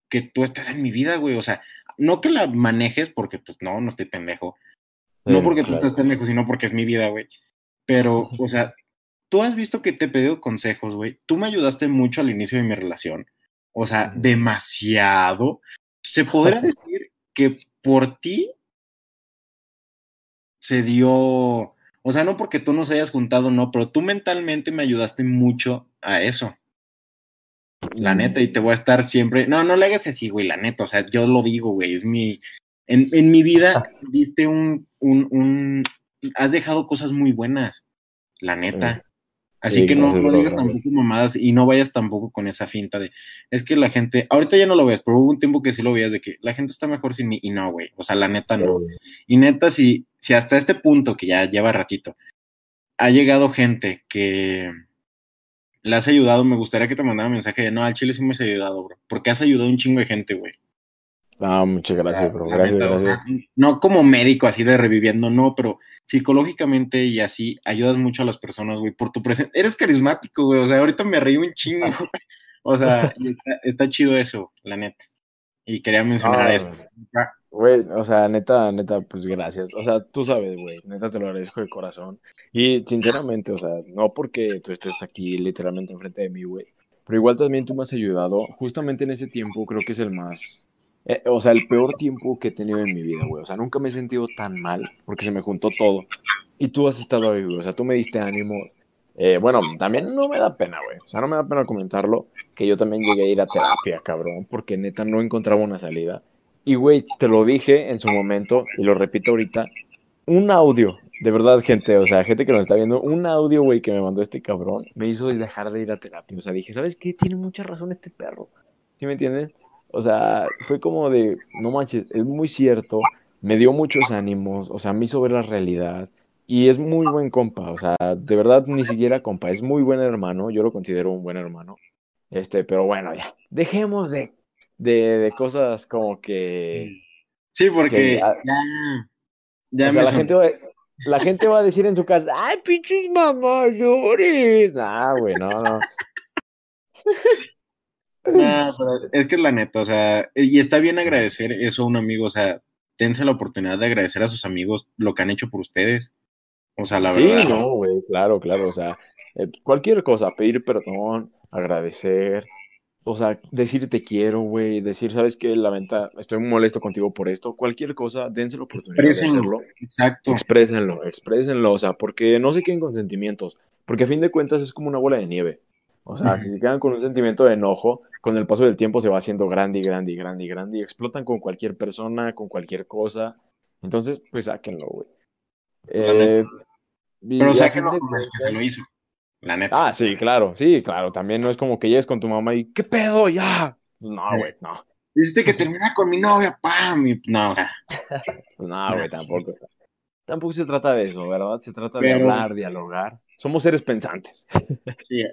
que tú estés en mi vida, güey. O sea, no que la manejes, porque pues no, no estoy pendejo. No porque tú estás pendejo, sino porque es mi vida, güey. Pero, [LAUGHS] o sea, tú has visto que te he pedido consejos, güey. Tú me ayudaste mucho al inicio de mi relación. O sea, demasiado. Se podría [LAUGHS] decir que por ti se dio, o sea, no porque tú nos hayas juntado, no, pero tú mentalmente me ayudaste mucho a eso. La neta, y te voy a estar siempre. No, no le hagas así, güey, la neta. O sea, yo lo digo, güey. Es mi. En, en mi vida [LAUGHS] diste un, un, un. Has dejado cosas muy buenas. La neta. Así que no, no digas tampoco mamadas y no vayas tampoco con esa finta de. Es que la gente. Ahorita ya no lo ves, pero hubo un tiempo que sí lo veías de que la gente está mejor sin mí. Y no, güey. O sea, la neta no. Y neta, si, si hasta este punto, que ya lleva ratito, ha llegado gente que le has ayudado, me gustaría que te mandara un mensaje de, no, al chile sí me has ayudado, bro, porque has ayudado a un chingo de gente, güey. Ah, muchas gracias, bro, gracias, gracias. no como médico así de reviviendo, no, pero psicológicamente y así ayudas mucho a las personas, güey, por tu presencia. Eres carismático, güey, o sea, ahorita me reí un chingo, o sea, está, chido eso, la neta. Y quería mencionar eso. Güey, o sea, neta, neta, pues gracias. O sea, tú sabes, güey, neta te lo agradezco de corazón. Y sinceramente, o sea, no porque tú estés aquí literalmente enfrente de mí, güey, pero igual también tú me has ayudado. Justamente en ese tiempo creo que es el más, eh, o sea, el peor tiempo que he tenido en mi vida, güey. O sea, nunca me he sentido tan mal porque se me juntó todo. Y tú has estado ahí, güey. O sea, tú me diste ánimo. Eh, bueno, también no me da pena, güey. O sea, no me da pena comentarlo, que yo también llegué a ir a terapia, cabrón, porque neta no encontraba una salida. Y, güey, te lo dije en su momento y lo repito ahorita. Un audio, de verdad, gente, o sea, gente que nos está viendo, un audio, güey, que me mandó este cabrón, me hizo dejar de ir a terapia. O sea, dije, ¿sabes qué? Tiene mucha razón este perro. ¿Sí me entienden? O sea, fue como de, no manches, es muy cierto, me dio muchos ánimos, o sea, me hizo ver la realidad. Y es muy buen compa, o sea, de verdad ni siquiera compa, es muy buen hermano, yo lo considero un buen hermano. Este, pero bueno, ya, dejemos de de, cosas como que... Sí, porque ya, ya, la, gente va, la gente va a decir en su casa, ay, pinches mamayores. Nah, güey, no, no. es que es la neta, o sea, y está bien agradecer eso a un amigo, o sea, dense la oportunidad de agradecer a sus amigos lo que han hecho por ustedes. O sea, la verdad. Sí, no, güey, claro, claro, o sea, eh, cualquier cosa, pedir perdón, agradecer, o sea, decir te quiero, güey, decir, ¿sabes qué? La venta, estoy muy molesto contigo por esto, cualquier cosa, dense la oportunidad de hacerlo. Exacto. Exprésenlo, exprésenlo, o sea, porque no se queden con sentimientos, porque a fin de cuentas es como una bola de nieve. O sea, si se quedan con un sentimiento de enojo, con el paso del tiempo se va haciendo grande y grande y grande y grande y explotan con cualquier persona, con cualquier cosa. Entonces, pues sáquenlo, güey. Eh, Pero sáquenlo como el que se lo hizo. La neta. Ah, sí, claro, sí, claro. También no es como que llegues con tu mamá y, ¿qué pedo? Ya. No, güey, no. Dijiste que termina con mi novia, pam. No. [LAUGHS] no, güey, tampoco. Tampoco se trata de eso, ¿verdad? Se trata de hablar, dialogar. Somos seres pensantes. [LAUGHS] sí,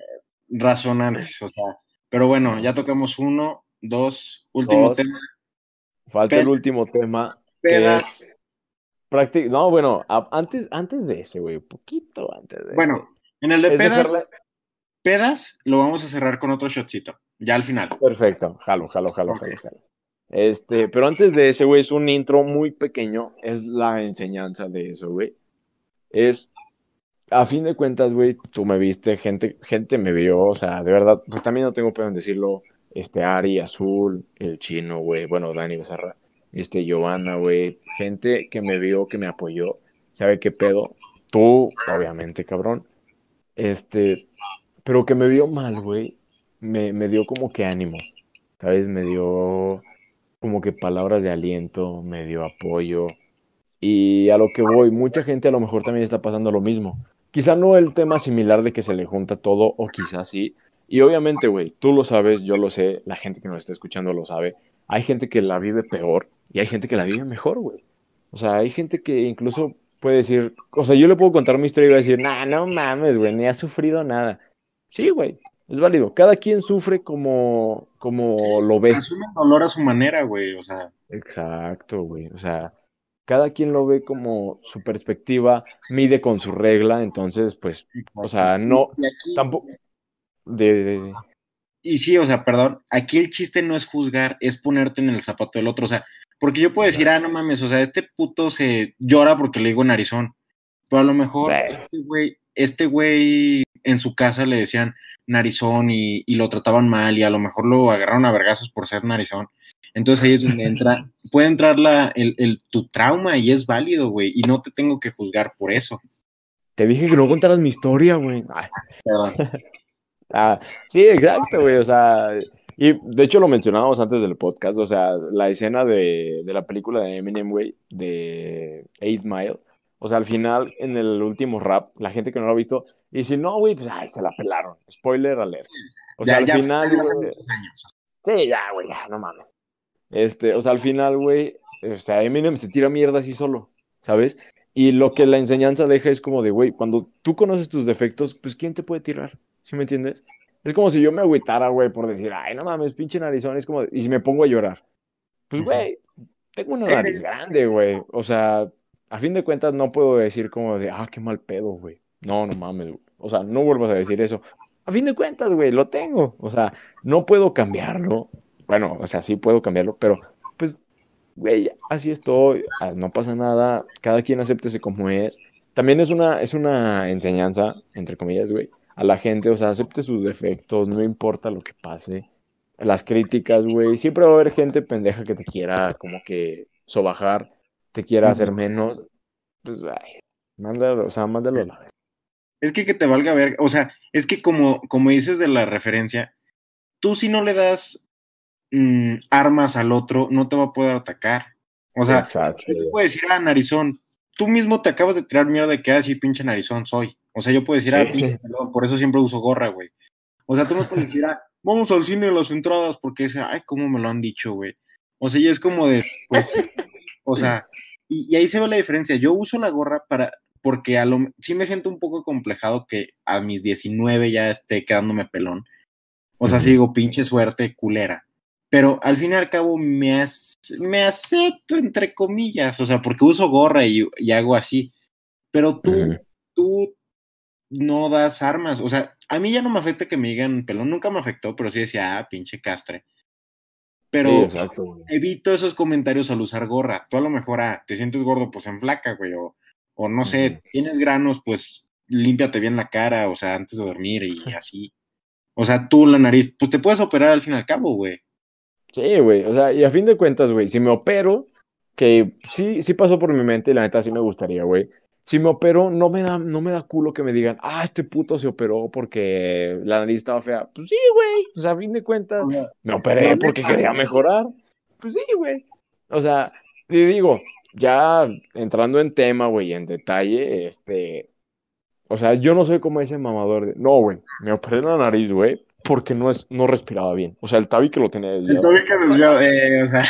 razonantes, o sea. Pero bueno, ya tocamos uno, dos, último tema. Falta el último tema. Pedas. No, bueno, antes, antes de ese, güey, poquito antes de Bueno, en el de pedas, pedas lo vamos a cerrar con otro shotcito, ya al final. Perfecto, jalo, jalo, jalo, jalo, jalo. Este, pero antes de ese, güey, es un intro muy pequeño. Es la enseñanza de eso, güey. Es, a fin de cuentas, güey, tú me viste, gente, gente me vio, o sea, de verdad, pues también no tengo pedo en decirlo. Este, Ari, Azul, el chino, güey, bueno, Dani Becerra, este, Giovanna, güey, gente que me vio, que me apoyó, sabe qué pedo. Tú, obviamente, cabrón. Este, pero que me vio mal, güey, me, me dio como que ánimos, ¿sabes? Me dio como que palabras de aliento, me dio apoyo. Y a lo que voy, mucha gente a lo mejor también está pasando lo mismo. Quizá no el tema similar de que se le junta todo, o quizás sí. Y obviamente, güey, tú lo sabes, yo lo sé, la gente que nos está escuchando lo sabe. Hay gente que la vive peor y hay gente que la vive mejor, güey. O sea, hay gente que incluso puede decir, o sea, yo le puedo contar mi historia y va a decir, nah, no mames, güey, ni ha sufrido nada. Sí, güey, es válido. Cada quien sufre como, como lo ve. Asume el dolor a su manera, güey, o sea. Exacto, güey. O sea, cada quien lo ve como su perspectiva, mide con su regla, entonces, pues, o sea, no, tampoco. De, Y sí, o sea, perdón, aquí el chiste no es juzgar, es ponerte en el zapato del otro, o sea, porque yo puedo decir, ah, no mames, o sea, este puto se llora porque le digo narizón, pero a lo mejor este güey, este güey en su casa le decían, narizón y, lo trataban mal y a lo mejor lo agarraron a vergazos por ser narizón. Entonces ahí es donde entra, [LAUGHS] puede entrar la, el, tu trauma y es válido, güey, y no te tengo que juzgar por eso. Te dije que no contaras mi historia, güey. [LAUGHS] ah, sí, exacto, güey, o sea, y de hecho lo mencionábamos antes del podcast, o sea, la escena de, de la película de Eminem, güey, de Eight Mile, o sea, al final, en el último rap, la gente que no lo ha visto, y si no, güey, pues ay, se la pelaron. Spoiler alert. O sea, al final, Sí, ya, güey, ya, no mames. Este, o sea, al final, güey, o sea, Eminem se tira mierda así solo, ¿sabes? Y lo que la enseñanza deja es como de, güey, cuando tú conoces tus defectos, pues ¿quién te puede tirar? ¿Sí me entiendes? Es como si yo me agüitara, güey, por decir, ay, no mames, pinche narizón, es como, y si me pongo a llorar. Pues, güey, tengo una [LAUGHS] nariz grande, güey. O sea, a fin de cuentas no puedo decir como de, ah, qué mal pedo, güey. No, no mames, O sea, no vuelvas a decir eso. A fin de cuentas, güey, lo tengo. O sea, no puedo cambiarlo. Bueno, o sea, sí puedo cambiarlo, pero pues, güey, así estoy. Ah, no pasa nada. Cada quien acéptese como es. También es una, es una enseñanza, entre comillas, güey, a la gente. O sea, acepte sus defectos, no importa lo que pase. Las críticas, güey. Siempre va a haber gente pendeja que te quiera como que sobajar te quiera hacer menos, pues, ay, mándalo, o sea, mándalo a la vez. Es que que te valga ver, o sea, es que como, como dices de la referencia, tú si no le das mm, armas al otro, no te va a poder atacar. O sea, yo te puedo decir, ah, narizón, tú mismo te acabas de tirar mierda de que así ah, pinche narizón soy. O sea, yo puedo decir, ah, pinche, [LAUGHS] perdón, por eso siempre uso gorra, güey. O sea, tú me puedes decir, ah, vamos al cine de las entradas, porque ese, ay, cómo me lo han dicho, güey. O sea, ya es como de, pues, [LAUGHS] o sea, y, ahí se ve la diferencia. Yo uso la gorra para, porque a lo, sí me siento un poco complejado que a mis 19 ya esté quedándome pelón. O sea, sigo pinche suerte culera. Pero al fin y al cabo me, me acepto, entre comillas, o sea, porque uso gorra y, hago así. Pero tú, tú no das armas. O sea, a mí ya no me afecta que me digan pelón, nunca me afectó, pero sí decía, ah, pinche castre. Pero evito esos comentarios al usar gorra. Tú a lo mejor ah, te sientes gordo, pues en flaca, güey. O, o no sé, tienes granos, pues límpiate bien la cara, o sea, antes de dormir y [LAUGHS] así. O sea, tú la nariz, pues te puedes operar al fin y al cabo, güey. Sí, güey. O sea, y a fin de cuentas, güey, si me opero, que sí, sí pasó por mi mente y la neta sí me gustaría, güey si me opero, no me da, no me da culo que me digan, ah, este puto se operó porque la nariz estaba fea. Pues sí, güey. Pues a fin de cuentas, me operé porque quería mejorar. Pues sí, güey. O sea, y digo, ya entrando en tema, güey, en detalle, este. O sea, yo no soy como ese mamador de. No, güey. Me operé la nariz, güey. Porque no, es, no respiraba bien. O sea, el tabique lo tenía desviado. El tabique desviado, eh, o sea.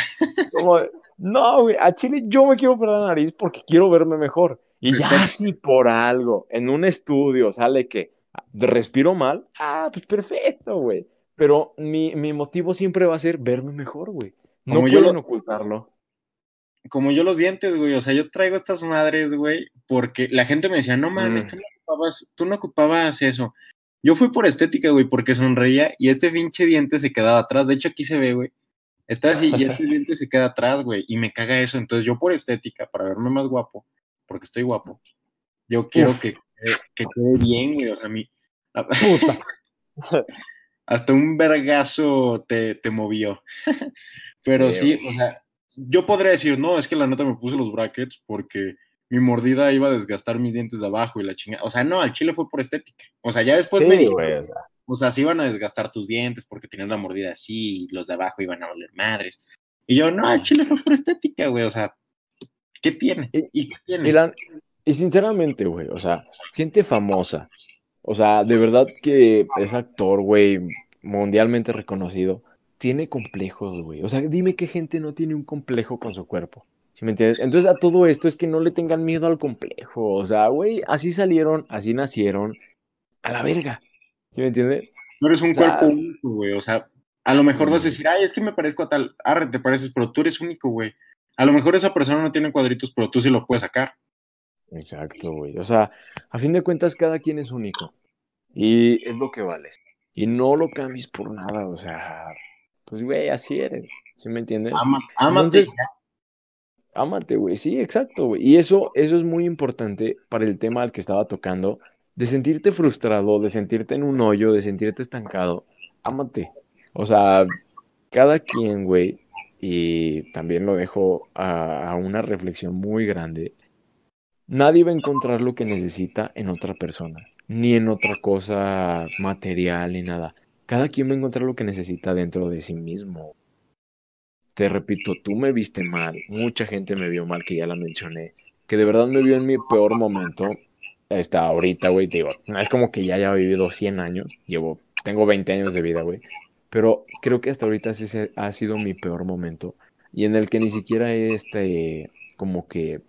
no, güey. A Chile yo me quiero operar la nariz porque quiero verme mejor. Y ya si por algo en un estudio sale que respiro mal, ah, pues perfecto, güey. Pero mi, motivo siempre va a ser verme mejor, güey. No pueden ocultarlo. Como yo los dientes, güey. O sea, yo traigo estas madres, güey, porque la gente me decía, no mames, mm. tú, no ocupabas, tú no ocupabas eso. Yo fui por estética, güey, porque sonreía y este pinche diente se quedaba atrás. De hecho, aquí se ve, güey. Está así y ese [LAUGHS] diente se queda atrás, güey, y me caga eso. Entonces yo por estética, para verme más guapo, porque estoy guapo, yo quiero que, que quede bien, güey, o sea, mi... [LAUGHS] Puta. Hasta un vergazo te, te movió. Pero sí, o sea, yo podría decir, no, es que la nota me puse los brackets porque mi mordida iba a desgastar mis dientes de abajo y la chingada. O sea, no, al chile fue por estética. O sea, ya después me dijo, o sea, se iban a desgastar tus dientes porque tenías la mordida así y los de abajo iban a oler madres. Y yo, no, al chile fue por estética, güey. O sea, ¿qué tiene? ¿Y, qué tiene? y sinceramente, güey, o sea, gente famosa. O sea, de verdad que es actor, güey, mundialmente reconocido tiene complejos, güey. O sea, dime qué gente no tiene un complejo con su cuerpo. ¿Sí me entiendes? Entonces a todo esto es que no le tengan miedo al complejo. O sea, güey, así salieron, así nacieron, a la verga. ¿Sí me entiendes? No eres un cuerpo único, güey. O sea, a lo mejor vas a decir, ay, es que me parezco a tal, arre, te pareces, pero tú eres único, güey. A lo mejor esa persona no tiene cuadritos, pero tú sí lo puedes sacar. Exacto, güey. O sea, a fin de cuentas, cada quien es único. Y es lo que vales. Y no lo cambies por nada, o sea, pues, güey, así eres. ¿Sí me entiendes? ámate. ámate, güey. Sí, exacto, güey. Y eso, eso es muy importante para el tema al que estaba tocando, de sentirte frustrado, de sentirte en un hoyo, de sentirte estancado. Ámate. O sea, cada quien, güey, y también lo dejo a, una reflexión muy grande. Nadie va a encontrar lo que necesita en otra persona, ni en otra cosa material, ni nada. Cada quien va a encontrar lo que necesita dentro de sí mismo. Te repito, tú me viste mal, mucha gente me vio mal, que ya la mencioné, que de verdad me vio en mi peor momento. Está ahorita, güey, digo, no es como que ya haya vivido 100 años, llevo, tengo 20 años de vida, güey, pero creo que hasta ahorita sí ha sido mi peor momento y en el que ni siquiera he, este, como que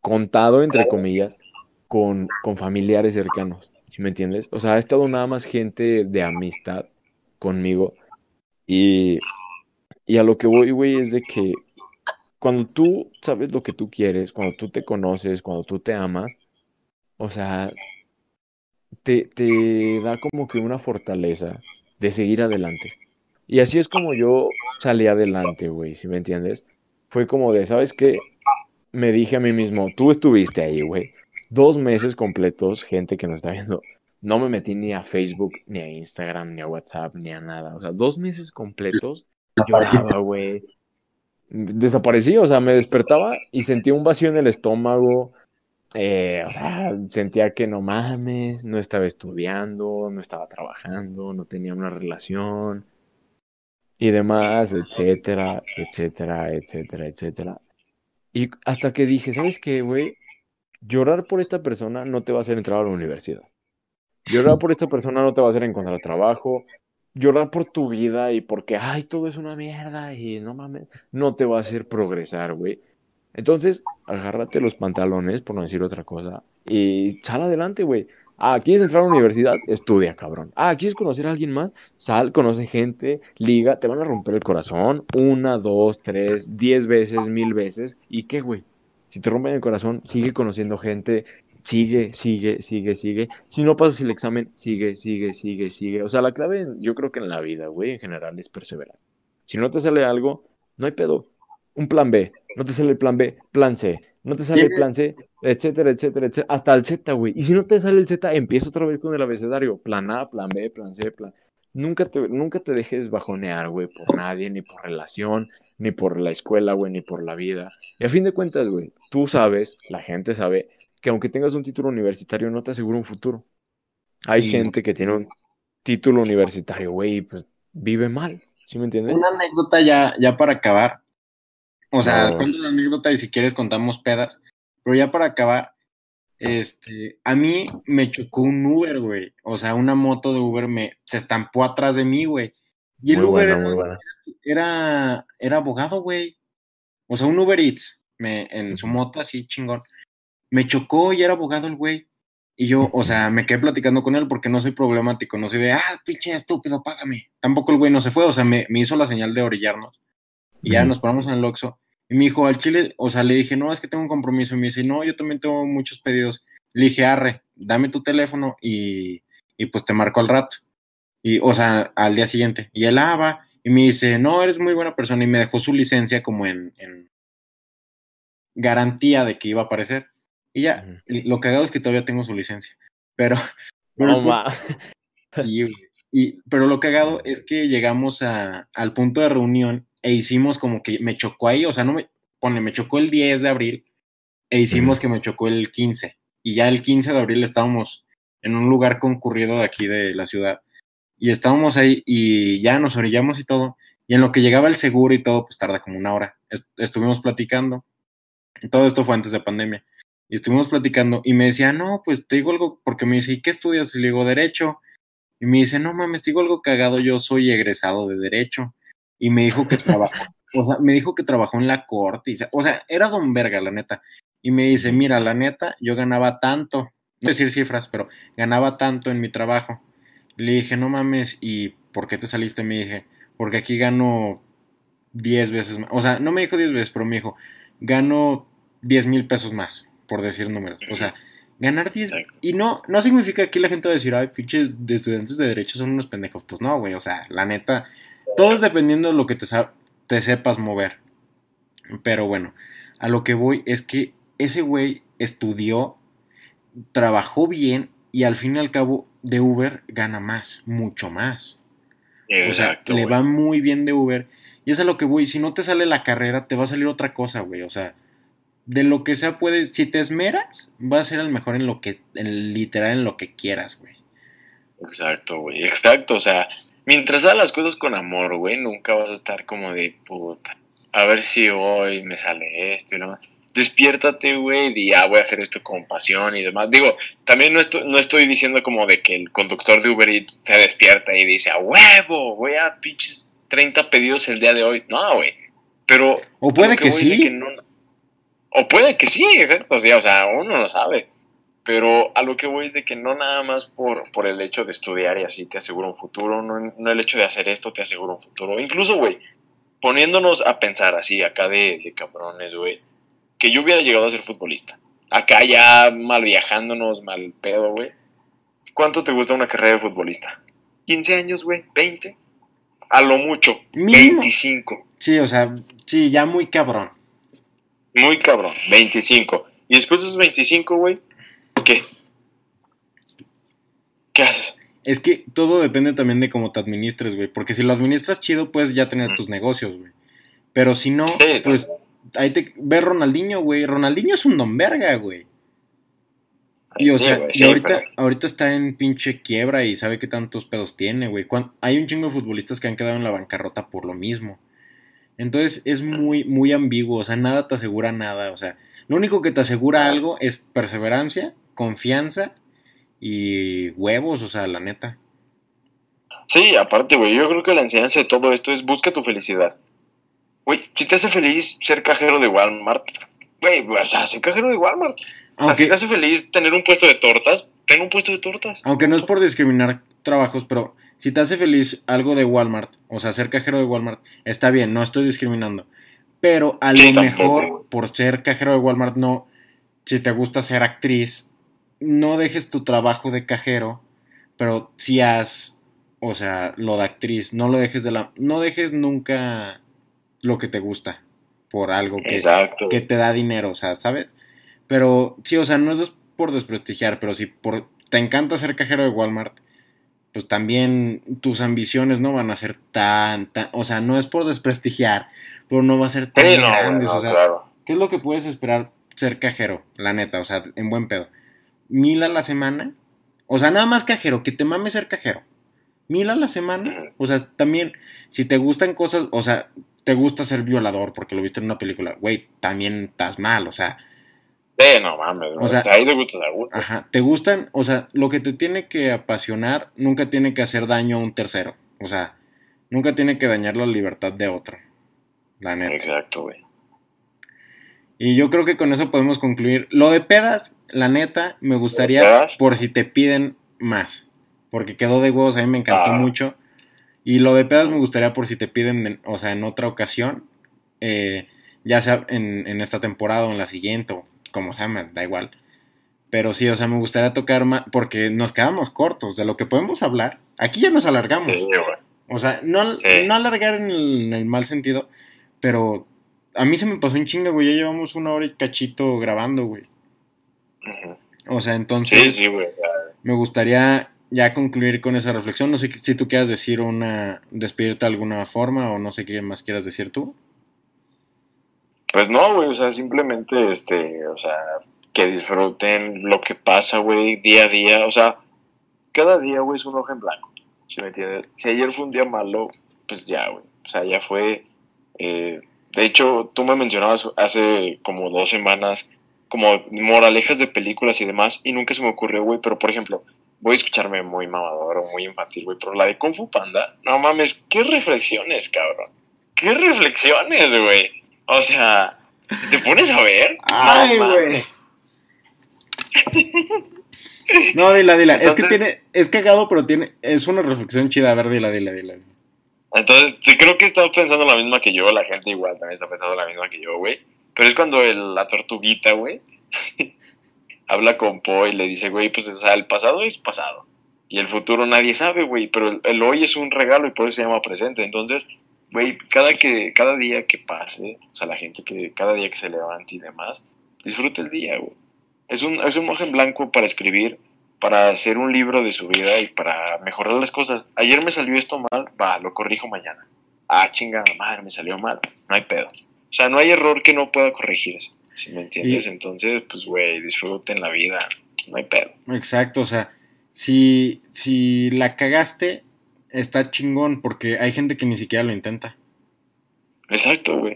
contado, entre comillas, con, con familiares cercanos. ¿Sí me entiendes? O sea, ha estado nada más gente de amistad conmigo. Y, y a lo que voy, güey, es de que cuando tú sabes lo que tú quieres, cuando tú te conoces, cuando tú te amas, o sea, te, te da como que una fortaleza de seguir adelante. Y así es como yo salí adelante, güey, si me entiendes? Fue como de, ¿sabes qué? Me dije a mí mismo, tú estuviste ahí, güey dos meses completos, gente que nos está viendo, no me metí ni a Facebook, ni a Instagram, ni a WhatsApp, ni a nada. O sea, dos meses completos lloraba, güey. Desaparecí, o sea, me despertaba y sentía un vacío en el estómago. Eh, o sea, sentía que no mames, no estaba estudiando, no estaba trabajando, no tenía una relación y demás, etcétera, etcétera, etcétera, etcétera. Y hasta que dije, ¿sabes qué, güey? llorar por esta persona no te va a hacer entrar a la universidad. Llorar por esta persona no te va a hacer encontrar trabajo. Llorar por tu vida y porque, ay, todo es una mierda y no mames, no te va a hacer progresar, güey. Entonces, agárrate los pantalones, por no decir otra cosa, y sal adelante, güey. Ah, ¿quieres entrar a la universidad? Estudia, cabrón. Ah, ¿quieres conocer a alguien más? Sal, conoce gente, liga, te van a romper el corazón una, dos, tres, diez veces, mil veces. ¿Y qué, güey? Si te rompen el corazón, sigue conociendo gente, sigue, sigue, sigue, sigue. Si no pasas el examen, sigue, sigue, sigue, sigue. O sea, la clave, yo creo que en la vida, güey, en general, es perseverar. Si no te sale algo, no hay pedo. Un plan B. No te sale el plan B, plan C. No te sale el plan C, etcétera, etcétera, etcétera. Hasta el Z, güey. Y si no te sale el Z, empieza otra vez con el abecedario. Plan A, plan B, plan C, plan. Nunca te, nunca te dejes bajonear, güey, por nadie, ni por relación, ni por la escuela, güey, ni por la vida. Y a fin de cuentas, güey, tú sabes, la gente sabe, que aunque tengas un título universitario no te asegura un futuro. Hay gente que tiene un título universitario, güey, y pues vive mal, ¿sí me entiendes? Una anécdota ya, ya para acabar. O sea, cuento una anécdota y si quieres contamos pedas. Pero ya para acabar, este, a mí me chocó un Uber, güey. O sea, una moto de Uber me se estampó atrás de mí, güey. Y el Uber era, era, abogado, güey. O sea, un Uber Eats, me, en su moto así chingón. Me chocó y era abogado el güey. Y yo, o sea, me quedé platicando con él porque no soy problemático, no soy de, ah, pinche estúpido, págame. Tampoco el güey no se fue, o sea, me, me hizo la señal de orillarnos. Y ya nos ponemos en el Oxxo. Y me dijo, al chile, o sea, le dije, no, es que tengo un compromiso. Y me dice, no, yo también tengo muchos pedidos. Le dije, arre, dame tu teléfono y, y pues te marco al rato. Y, o sea, al día siguiente. Y él, ah, va. Y me dice, no, eres muy buena persona. Y me dejó su licencia como en, en garantía de que iba a aparecer. Y ya, Ujú. y lo cagado es que todavía tengo su licencia. Pero, [LAUGHS] pero, No, güey. y, pero lo cagado es que llegamos a, al punto de reunión e hicimos como que me chocó ahí, o sea, no me pone, me chocó el 10 de abril e hicimos que me chocó el 15. Y ya el 15 de abril estábamos en un lugar concurrido de aquí de la ciudad. Y estábamos ahí y ya nos orillamos y todo. Y en lo que llegaba el seguro y todo, pues tarda como una hora. Est- estuvimos platicando. Todo esto fue antes de pandemia. Y estuvimos platicando y me decía, no, pues te digo algo, porque me dice, ¿y qué estudias? Y le digo, Derecho. Y me dice, no mames, te digo algo cagado, yo soy egresado de Derecho. Y me dijo que trabajó, [LAUGHS] o sea, me dijo que trabajó en la corte. Y, o sea, era don verga, la neta. Y me dice, mira, la neta, yo ganaba tanto, no decir cifras, pero ganaba tanto en mi trabajo. Le dije, no mames, ¿y por qué te saliste? Me dije, porque aquí gano 10 veces más. O sea, no me dijo 10 veces, pero me dijo, gano 10 mil pesos más, por decir números. O sea, ganar 10... Exacto. Y no, no significa que aquí la gente va a decir, ay, pinches de estudiantes de derecho son unos pendejos. Pues no, güey, o sea, la neta, todo es dependiendo de lo que te, sepas mover. Pero bueno, a lo que voy es que ese güey estudió, trabajó bien y al fin y al cabo de Uber gana más, mucho más. O sea, Exacto, le va muy bien de Uber. Y es a lo que voy. Si no te sale la carrera, te va a salir otra cosa, güey. O sea, de lo que sea puedes. Si te esmeras, va a ser el mejor en lo que. En, literal en lo que quieras, güey. Exacto, güey. Exacto. O sea, mientras hagas las cosas con amor, güey, nunca vas a estar como de puta. A ver si hoy me sale esto y demás. Despiértate, güey, y ya voy a hacer esto con pasión y demás. Digo, también no estoy, no estoy diciendo como de que el conductor de Uber Eats se despierta y dice, a huevo, voy a pinches 30 pedidos el día de hoy. No, güey. Pero O puede que, sí. que no- o puede que sí, exacto. O sea, o sea, uno no sabe. Pero a lo que voy es de que no nada más por, por el hecho de estudiar y así te asegura un futuro, no, no el hecho de hacer esto te asegura un futuro. Incluso, güey, poniéndonos a pensar así, acá de, de cabrones, güey, que yo hubiera llegado a ser futbolista. Acá ya mal viajándonos, mal pedo, güey. ¿Cuánto te gusta una carrera de futbolista? ¿15 años, güey? ¿20? A lo mucho, Mínimo. 25. Sí, o sea, sí, ya muy cabrón. Muy cabrón, 25. Y después de esos 25, güey, ¿qué? ¿Qué haces? Es que todo depende también de cómo te administres, güey. Porque si lo administras chido, puedes ya tener tus negocios, güey. Pero si no, Sí, pues ahí te ve Ronaldinho, güey. Ronaldinho es un don verga, güey. Y o Sí, sea, güey, y sí, ahorita, pero- ahorita está en pinche quiebra y sabe qué tantos pedos tiene, güey. Hay un chingo de futbolistas que han quedado en la bancarrota por lo mismo. Entonces es muy, muy ambiguo, o sea, nada te asegura nada, o sea, lo único que te asegura algo es perseverancia, confianza y huevos, o sea, la neta. Sí, aparte, güey, yo creo que la enseñanza de todo esto es busca tu felicidad. Güey, si te hace feliz ser cajero de Walmart, güey, o sea, ser cajero de Walmart. O sea, si te hace feliz tener un puesto de tortas, ten un puesto de tortas. aunque no es por discriminar trabajos, pero si te hace feliz algo de Walmart, o sea, ser cajero de Walmart, está bien, no estoy discriminando. Pero a Sí, lo tampoco. mejor, por ser cajero de Walmart, no, si te gusta ser actriz, no dejes tu trabajo de cajero, pero si haz, o sea, lo de actriz, no lo dejes de la, no dejes nunca lo que te gusta por algo que, Exacto. que te da dinero, o sea, ¿sabes? Pero sí, o sea, no es por desprestigiar, pero si por, te encanta ser cajero de Walmart, pues también tus ambiciones no van a ser tan, tan, o sea, no es por desprestigiar, pero no va a ser tan Sí, no, güey, grandes, no, o sea, claro. ¿qué es lo que puedes esperar ser cajero? La neta, o sea, en buen pedo. Mil a la semana, o sea, nada más cajero, que te mames ser cajero. Mil a la semana, o sea, también, si te gustan cosas, o sea, te gusta ser violador porque lo viste en una película, güey, también estás mal, o sea, Sí, no mames, O sea- ahí te gusta seguro. Ajá, te gustan, o sea, lo que te tiene que apasionar nunca tiene que hacer daño a un tercero. O sea, nunca tiene que dañar la libertad de otro. La neta. Exacto, güey. Y yo creo que con eso podemos concluir. Lo de pedas, la neta, me gustaría por si te piden más. Porque quedó de huevos, a mí me encantó Ah. mucho. Y lo de pedas me gustaría por si te piden, en- o sea, en otra ocasión. eh, ya sea en, en esta temporada o en la siguiente, o como sea, me da igual. Pero sí, o sea, me gustaría tocar más, porque nos quedamos cortos de lo que podemos hablar. Aquí ya nos alargamos. Sí. O sea, no, Sí. no alargar en el, en el mal sentido, pero a mí se me pasó un chinga, güey. Ya llevamos una hora y cachito grabando, güey. O sea, entonces Sí, sí, güey. me gustaría ya concluir con esa reflexión. No sé si tú quieras decir una, despedirte de alguna forma o no sé qué más quieras decir tú. Pues no, güey, o sea, simplemente, este, o sea, que disfruten lo que pasa, güey, día a día. O sea, cada día, güey, es un ojo en blanco. ¿Sí me entiendes? Si ayer fue un día malo, pues ya, güey. O sea, ya fue. eh, de hecho, tú me mencionabas hace como dos semanas como moralejas de películas y demás, y nunca se me ocurrió, güey, pero por ejemplo, voy a escucharme muy mamador o muy infantil, güey, pero la de Kung Fu Panda, no mames, qué reflexiones, cabrón. Qué reflexiones, güey. O sea, te pones a ver. Ay, güey. [LAUGHS] No, dila, dila. es que tiene, es cagado, pero tiene, es una reflexión chida. A ver, dila, dila, dila. Entonces, creo que estaba pensando la misma que yo, la gente igual también está pensando la misma que yo, güey. Pero es cuando el- la tortuguita, güey, [LAUGHS] habla con Po y le dice, güey, pues el pasado es pasado. Y el futuro nadie sabe, güey, pero el, hoy es un regalo y por eso se llama presente. Entonces, güey, cada, que, cada día que pase, o sea, la gente que cada día que se levante y demás, disfrute el día, güey. Es un, es un en blanco para escribir, para hacer un libro de su vida y para mejorar las cosas. Ayer me salió esto mal, va, lo corrijo mañana. Ah, chingada madre, me salió mal. No hay pedo. O sea, no hay error que no pueda corregirse. Si me entiendes? Y- Entonces, pues, güey, disfruten la vida. No hay pedo. Exacto, o sea, si, si la cagaste, está chingón, porque hay gente que ni siquiera lo intenta. Exacto, güey.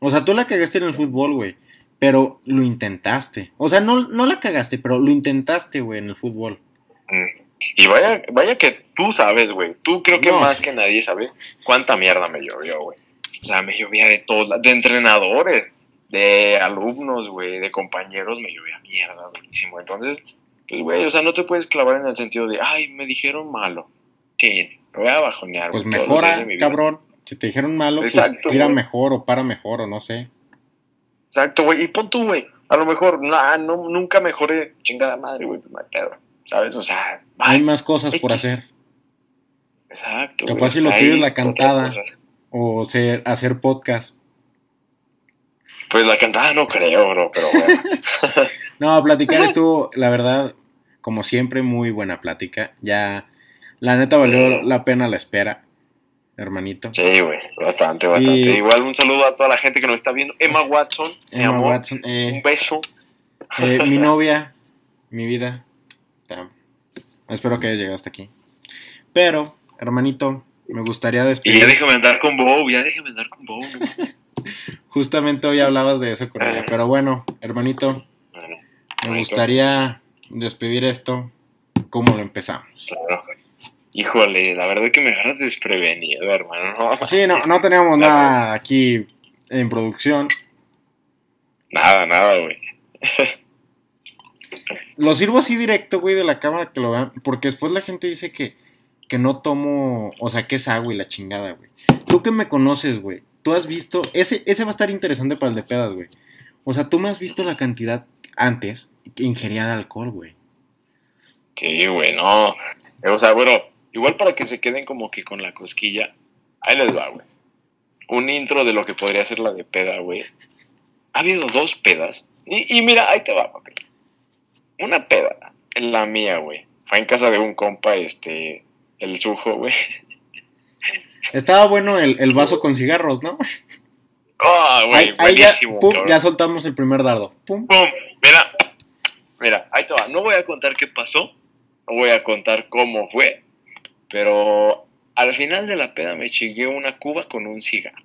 O sea, tú la cagaste en el fútbol, güey, pero lo intentaste. O sea, no, no la cagaste, pero lo intentaste, güey, en el fútbol. Mm. Y vaya, vaya que tú sabes, güey. Tú creo que No, más sí. que nadie sabe cuánta mierda me llovió, güey. O sea, me llovía de todos, de entrenadores, de alumnos, güey, de compañeros, me llovía mierda, buenísimo. Entonces, pues, güey, o sea, no te puedes clavar en el sentido de, ay, me dijeron malo. Sí, voy a bajonear. Pues mejora, cabrón. Si te dijeron malo, pues Exacto, tira güey. mejor o para mejor o no sé. Exacto, güey. Y pon tú, güey. A lo mejor, nah, no, nunca mejoré chingada madre, güey, pues pedo. ¿Sabes? O sea, Hay ay, más cosas por hacer. exacto. Capaz güey, si lo tuyo es la cantada. O ser, hacer podcast. Pues la cantada no creo, bro, pero bueno. [LAUGHS] No, platicar estuvo, la verdad, como siempre, muy buena plática. Ya, la neta valió la pena la espera, hermanito. Sí, güey, bastante, bastante. Y- Igual un saludo a toda la gente que nos está viendo. Emma Watson, mi Emma amor, Watson, eh, un beso. eh, mi [LAUGHS] novia, mi vida. Espero que hayas llegado hasta aquí. Pero, hermanito, me gustaría Y despedir. ya déjame andar con Bow, ya déjame andar con. ¿no? [LAUGHS] Justamente hoy hablabas de eso con ella. Pero bueno, hermanito, Bueno, me gustaría despedir esto como lo empezamos. claro. Híjole, la verdad que me agarras desprevenido, hermano. No, [LAUGHS] Sí, no, no teníamos nada aquí en producción. Nada, nada, güey. Lo sirvo así directo, güey, de la cámara que lo vean. Porque después la gente dice que, que no tomo. O sea, que es agua y la chingada, güey. Tú que me conoces, güey. Tú has visto. Ese, ese va a estar interesante para el de pedas, güey. O sea, tú me has visto la cantidad antes que ingerían alcohol, güey. Sí, güey, no. O sea, bueno, igual para que se queden como que con la cosquilla, ahí les va, güey. Un intro de lo que podría ser la de peda, güey. Ha habido dos pedas. Y, y mira, ahí te va, papi. Una peda, la mía, güey. Fue en casa de un compa, este, el sujo, güey. [LAUGHS] Estaba bueno el, el vaso con cigarros, ¿no? [LAUGHS] Ah, güey, Ahí, ahí ya, buenísimo, pum, ya soltamos el primer dardo. Pum. Pum, mira, mira, ahí te va. No voy a contar qué pasó, no voy a contar cómo fue, pero al final de la peda me chingué una cuba con un cigarro.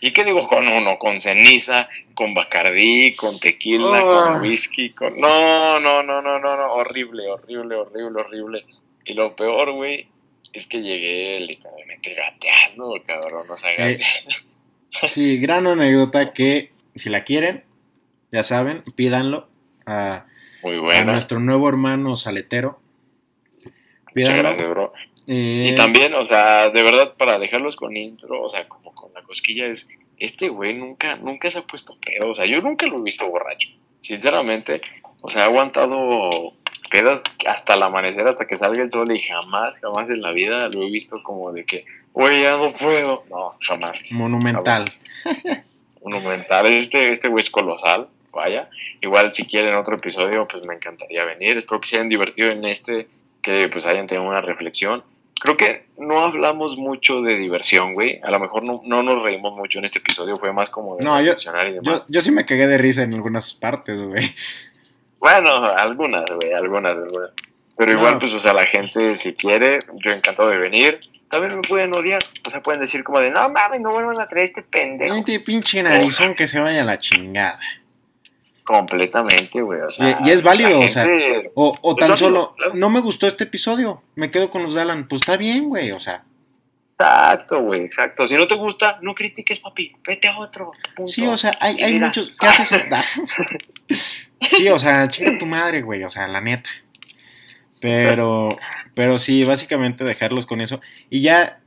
¿Y qué digo con uno? Con ceniza, con bacardí, con tequila, Ah. con whisky, con... No, no, no, no, no, no, horrible, horrible, horrible, horrible. Y lo peor, güey, es que llegué literalmente gateando, cabrón, o sea, Eh. [LAUGHS] Sí, gran anécdota que si la quieren, ya saben, pídanlo a, Muy a nuestro nuevo hermano saletero. Muchas gracias, bro. Eh, Y también, o sea, de verdad, para dejarlos con intro, o sea, como con la cosquilla, es, este güey nunca, nunca se ha puesto pedo, o sea, yo nunca lo he visto borracho, sinceramente, o sea, ha aguantado pedas hasta el amanecer, hasta que salga el sol y jamás, jamás en la vida lo he visto como de que, oye, ya no puedo. No, jamás. Monumental. Monumental. Este, este güey es colosal, vaya. Igual si quieren otro episodio, pues me encantaría venir. Espero que se hayan divertido en este, que pues hayan tenido una reflexión. Creo que no hablamos mucho de diversión, güey. A lo mejor no, no nos reímos mucho en este episodio, fue más como de No, yo, y demás. yo, yo sí me cagué de risa en algunas partes, güey. Bueno, algunas, güey, algunas, algunas. Pero igual, No. pues, o sea, la gente, si quiere, yo encantado de venir. También me pueden odiar. O sea, pueden decir como de, no mames, no vuelvan a traer este pendejo. Este pinche narizón que se vaya a la chingada. Completamente, güey. O sea, Y- y es válido, o sea, gente- O, o tan válido, solo, claro. no me gustó este episodio, me quedo con los de Alan. Pues está bien, güey, o sea. Exacto, güey, exacto. Si no te gusta, no critiques, papi. Vete a otro. punto. Sí, o sea, hay, hay muchos. ¿Qué haces? [LAUGHS] sí, o sea, chinga tu madre, güey, o sea, la neta. Pero, pero sí, básicamente dejarlos con eso. Y ya,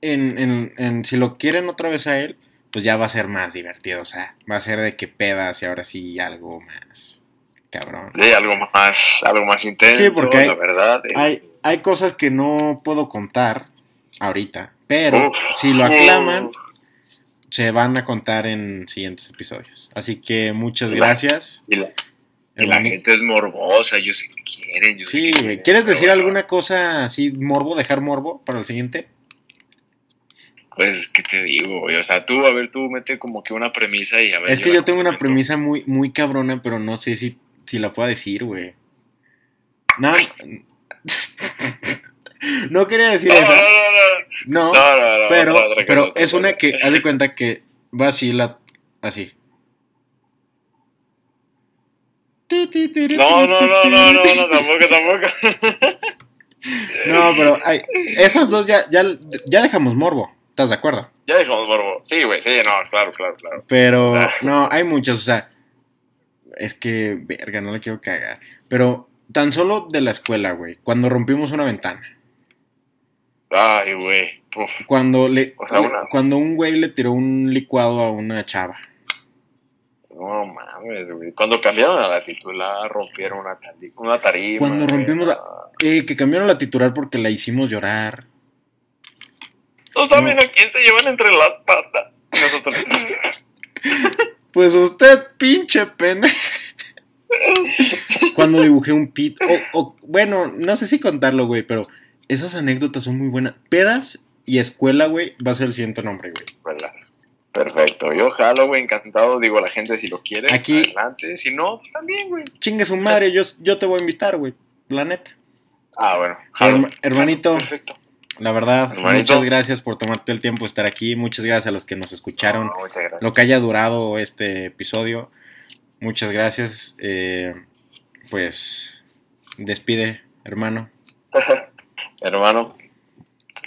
en, en, en- si lo quieren otra vez a él, pues ya va a ser más divertido, o sea, va a ser de que pedas y ahora sí algo más cabrón. Sí, algo más, algo más intenso, Sí, porque hay- la verdad. eh. Hay, hay cosas que no puedo contar ahorita, pero Uf. si lo aclaman, se van a contar en siguientes episodios. Así que muchas gracias. Y la, y la gente es morbosa, yo sé que quieren. Yo sé Sí, que güey. quieren, ¿Quieres decir alguna cosa así, morbo, dejar morbo para el siguiente? Pues, ¿qué te digo, güey? O sea, tú, a ver, tú mete como que una premisa y a ver. Es que yo tengo una premisa muy, muy cabrona, pero no sé si, si la puedo decir, güey. No, [LAUGHS] no quería decir No, no, eso. no, No, no. No, no, no, pero, pero es una que, haz de cuenta que va así, la, así. No, no, no, no, no, no, tampoco, tampoco. [LAUGHS] No, pero esas dos ya, ya, ya dejamos morbo, ¿estás de acuerdo? Ya dejamos morbo. Sí, güey, sí, no, claro, claro, claro. Pero no, hay muchas, o sea, es que, verga, no le quiero cagar. Pero tan solo de la escuela, güey, cuando rompimos una ventana, Ay, güey. Cuando le, O sea, una- cuando un güey le tiró un licuado a una chava. No mames, güey. Cuando cambiaron a la titular, rompieron una, una tarima. Cuando rompimos la- Eh, que cambiaron la titular porque la hicimos llorar. No saben a quién se llevan entre las patas. Nosotros. [LAUGHS] Pues usted, pinche pendejo. [LAUGHS] Cuando dibujé un pit. O, o, bueno, no sé si contarlo, güey, pero esas anécdotas son muy buenas. Pedas y escuela, güey, va a ser el siguiente nombre, güey. ¿verdad? Perfecto. Yo jalo, güey, encantado. Digo a la gente si lo quiere. Aquí- Adelante. Si no, pues también, güey. Chingue su madre, yo, yo te voy a invitar, güey. La neta. Ah, bueno. jalo. Hermanito. Perfecto. La verdad, Hermanito. muchas gracias por tomarte el tiempo de estar aquí. Muchas gracias a los que nos escucharon. No. Lo que haya durado este episodio. Muchas gracias. Eh, pues, despide, hermano. [LAUGHS] Hermano.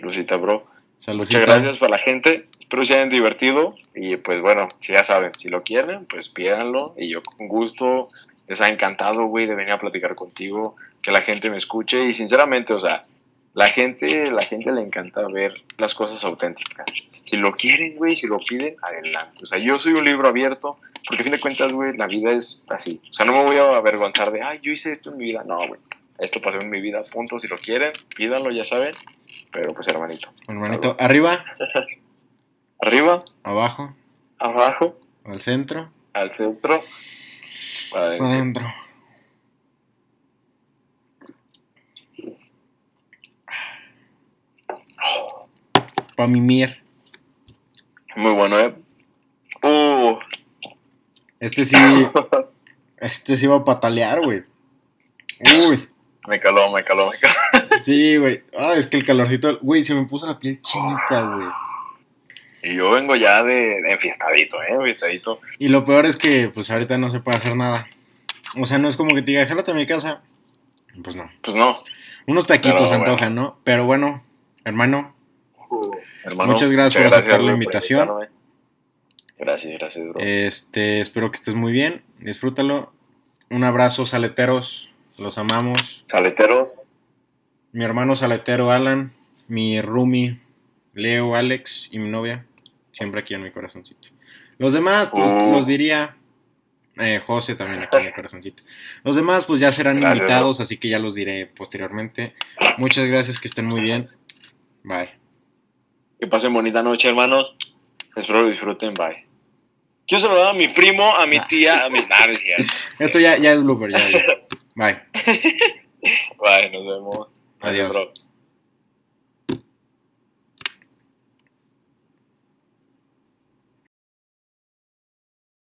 Lucita, bro. Muchas gracias para la gente. Espero se hayan divertido. Y pues bueno, si ya saben, si lo quieren, pues pídanlo. Y yo con gusto les ha encantado, güey, de venir a platicar contigo, que la gente me escuche. Y sinceramente, o sea, la gente, la gente le encanta ver las cosas auténticas. Si lo quieren, güey, si lo piden, adelante. O sea, yo soy un libro abierto, porque a fin de cuentas, güey, la vida es así. O sea, no me voy a avergonzar de, ay, yo hice esto en mi vida. No, güey. Esto pasó en mi vida, punto. Si lo quieren, pídanlo, ya saben. Pero pues, hermanito. Hermanito, arriba, [LAUGHS] Arriba, abajo, abajo, al centro, al centro. Para para adentro. Para mimir. Muy bueno, ¿eh? Uh, Este sí, [LAUGHS] este sí va a patalear, güey. Uy, me caló, me caló, me caló. [LAUGHS] sí, güey. Ah, es que el calorcito, güey, se me puso la piel chinita, güey. Y yo vengo ya de, de enfiestadito, ¿eh? Enfiestadito. Y lo peor es que, pues ahorita no se puede hacer nada. O sea, no es como que te diga, jálate a mi casa. Pues no. Pues no. Unos taquitos se bueno. antojan, ¿no? Pero bueno, hermano, Hermano, Muchas gracias por aceptar la invitación. Gracias, gracias, bro. este, espero que estés muy bien. Disfrútalo. Un abrazo, saleteros. Los amamos. Saletero, Mi hermano saletero Alan, mi roomie Leo, Alex y mi novia. Siempre aquí en mi corazoncito. Los demás, pues Uh. los diría Eh, José también aquí en el corazoncito. Los demás pues ya serán Gracias, invitados, así que ya los diré posteriormente. Muchas gracias, que estén muy bien. Bye. Que pasen bonita noche, hermanos. Espero lo disfruten. Bye. Quiero saludar a mi primo, a mi tía, a mi... [LAUGHS] Es cierto. Esto ya, ya es blooper, ya, ya. Bye. [LAUGHS] Bye, nos vemos. Adiós.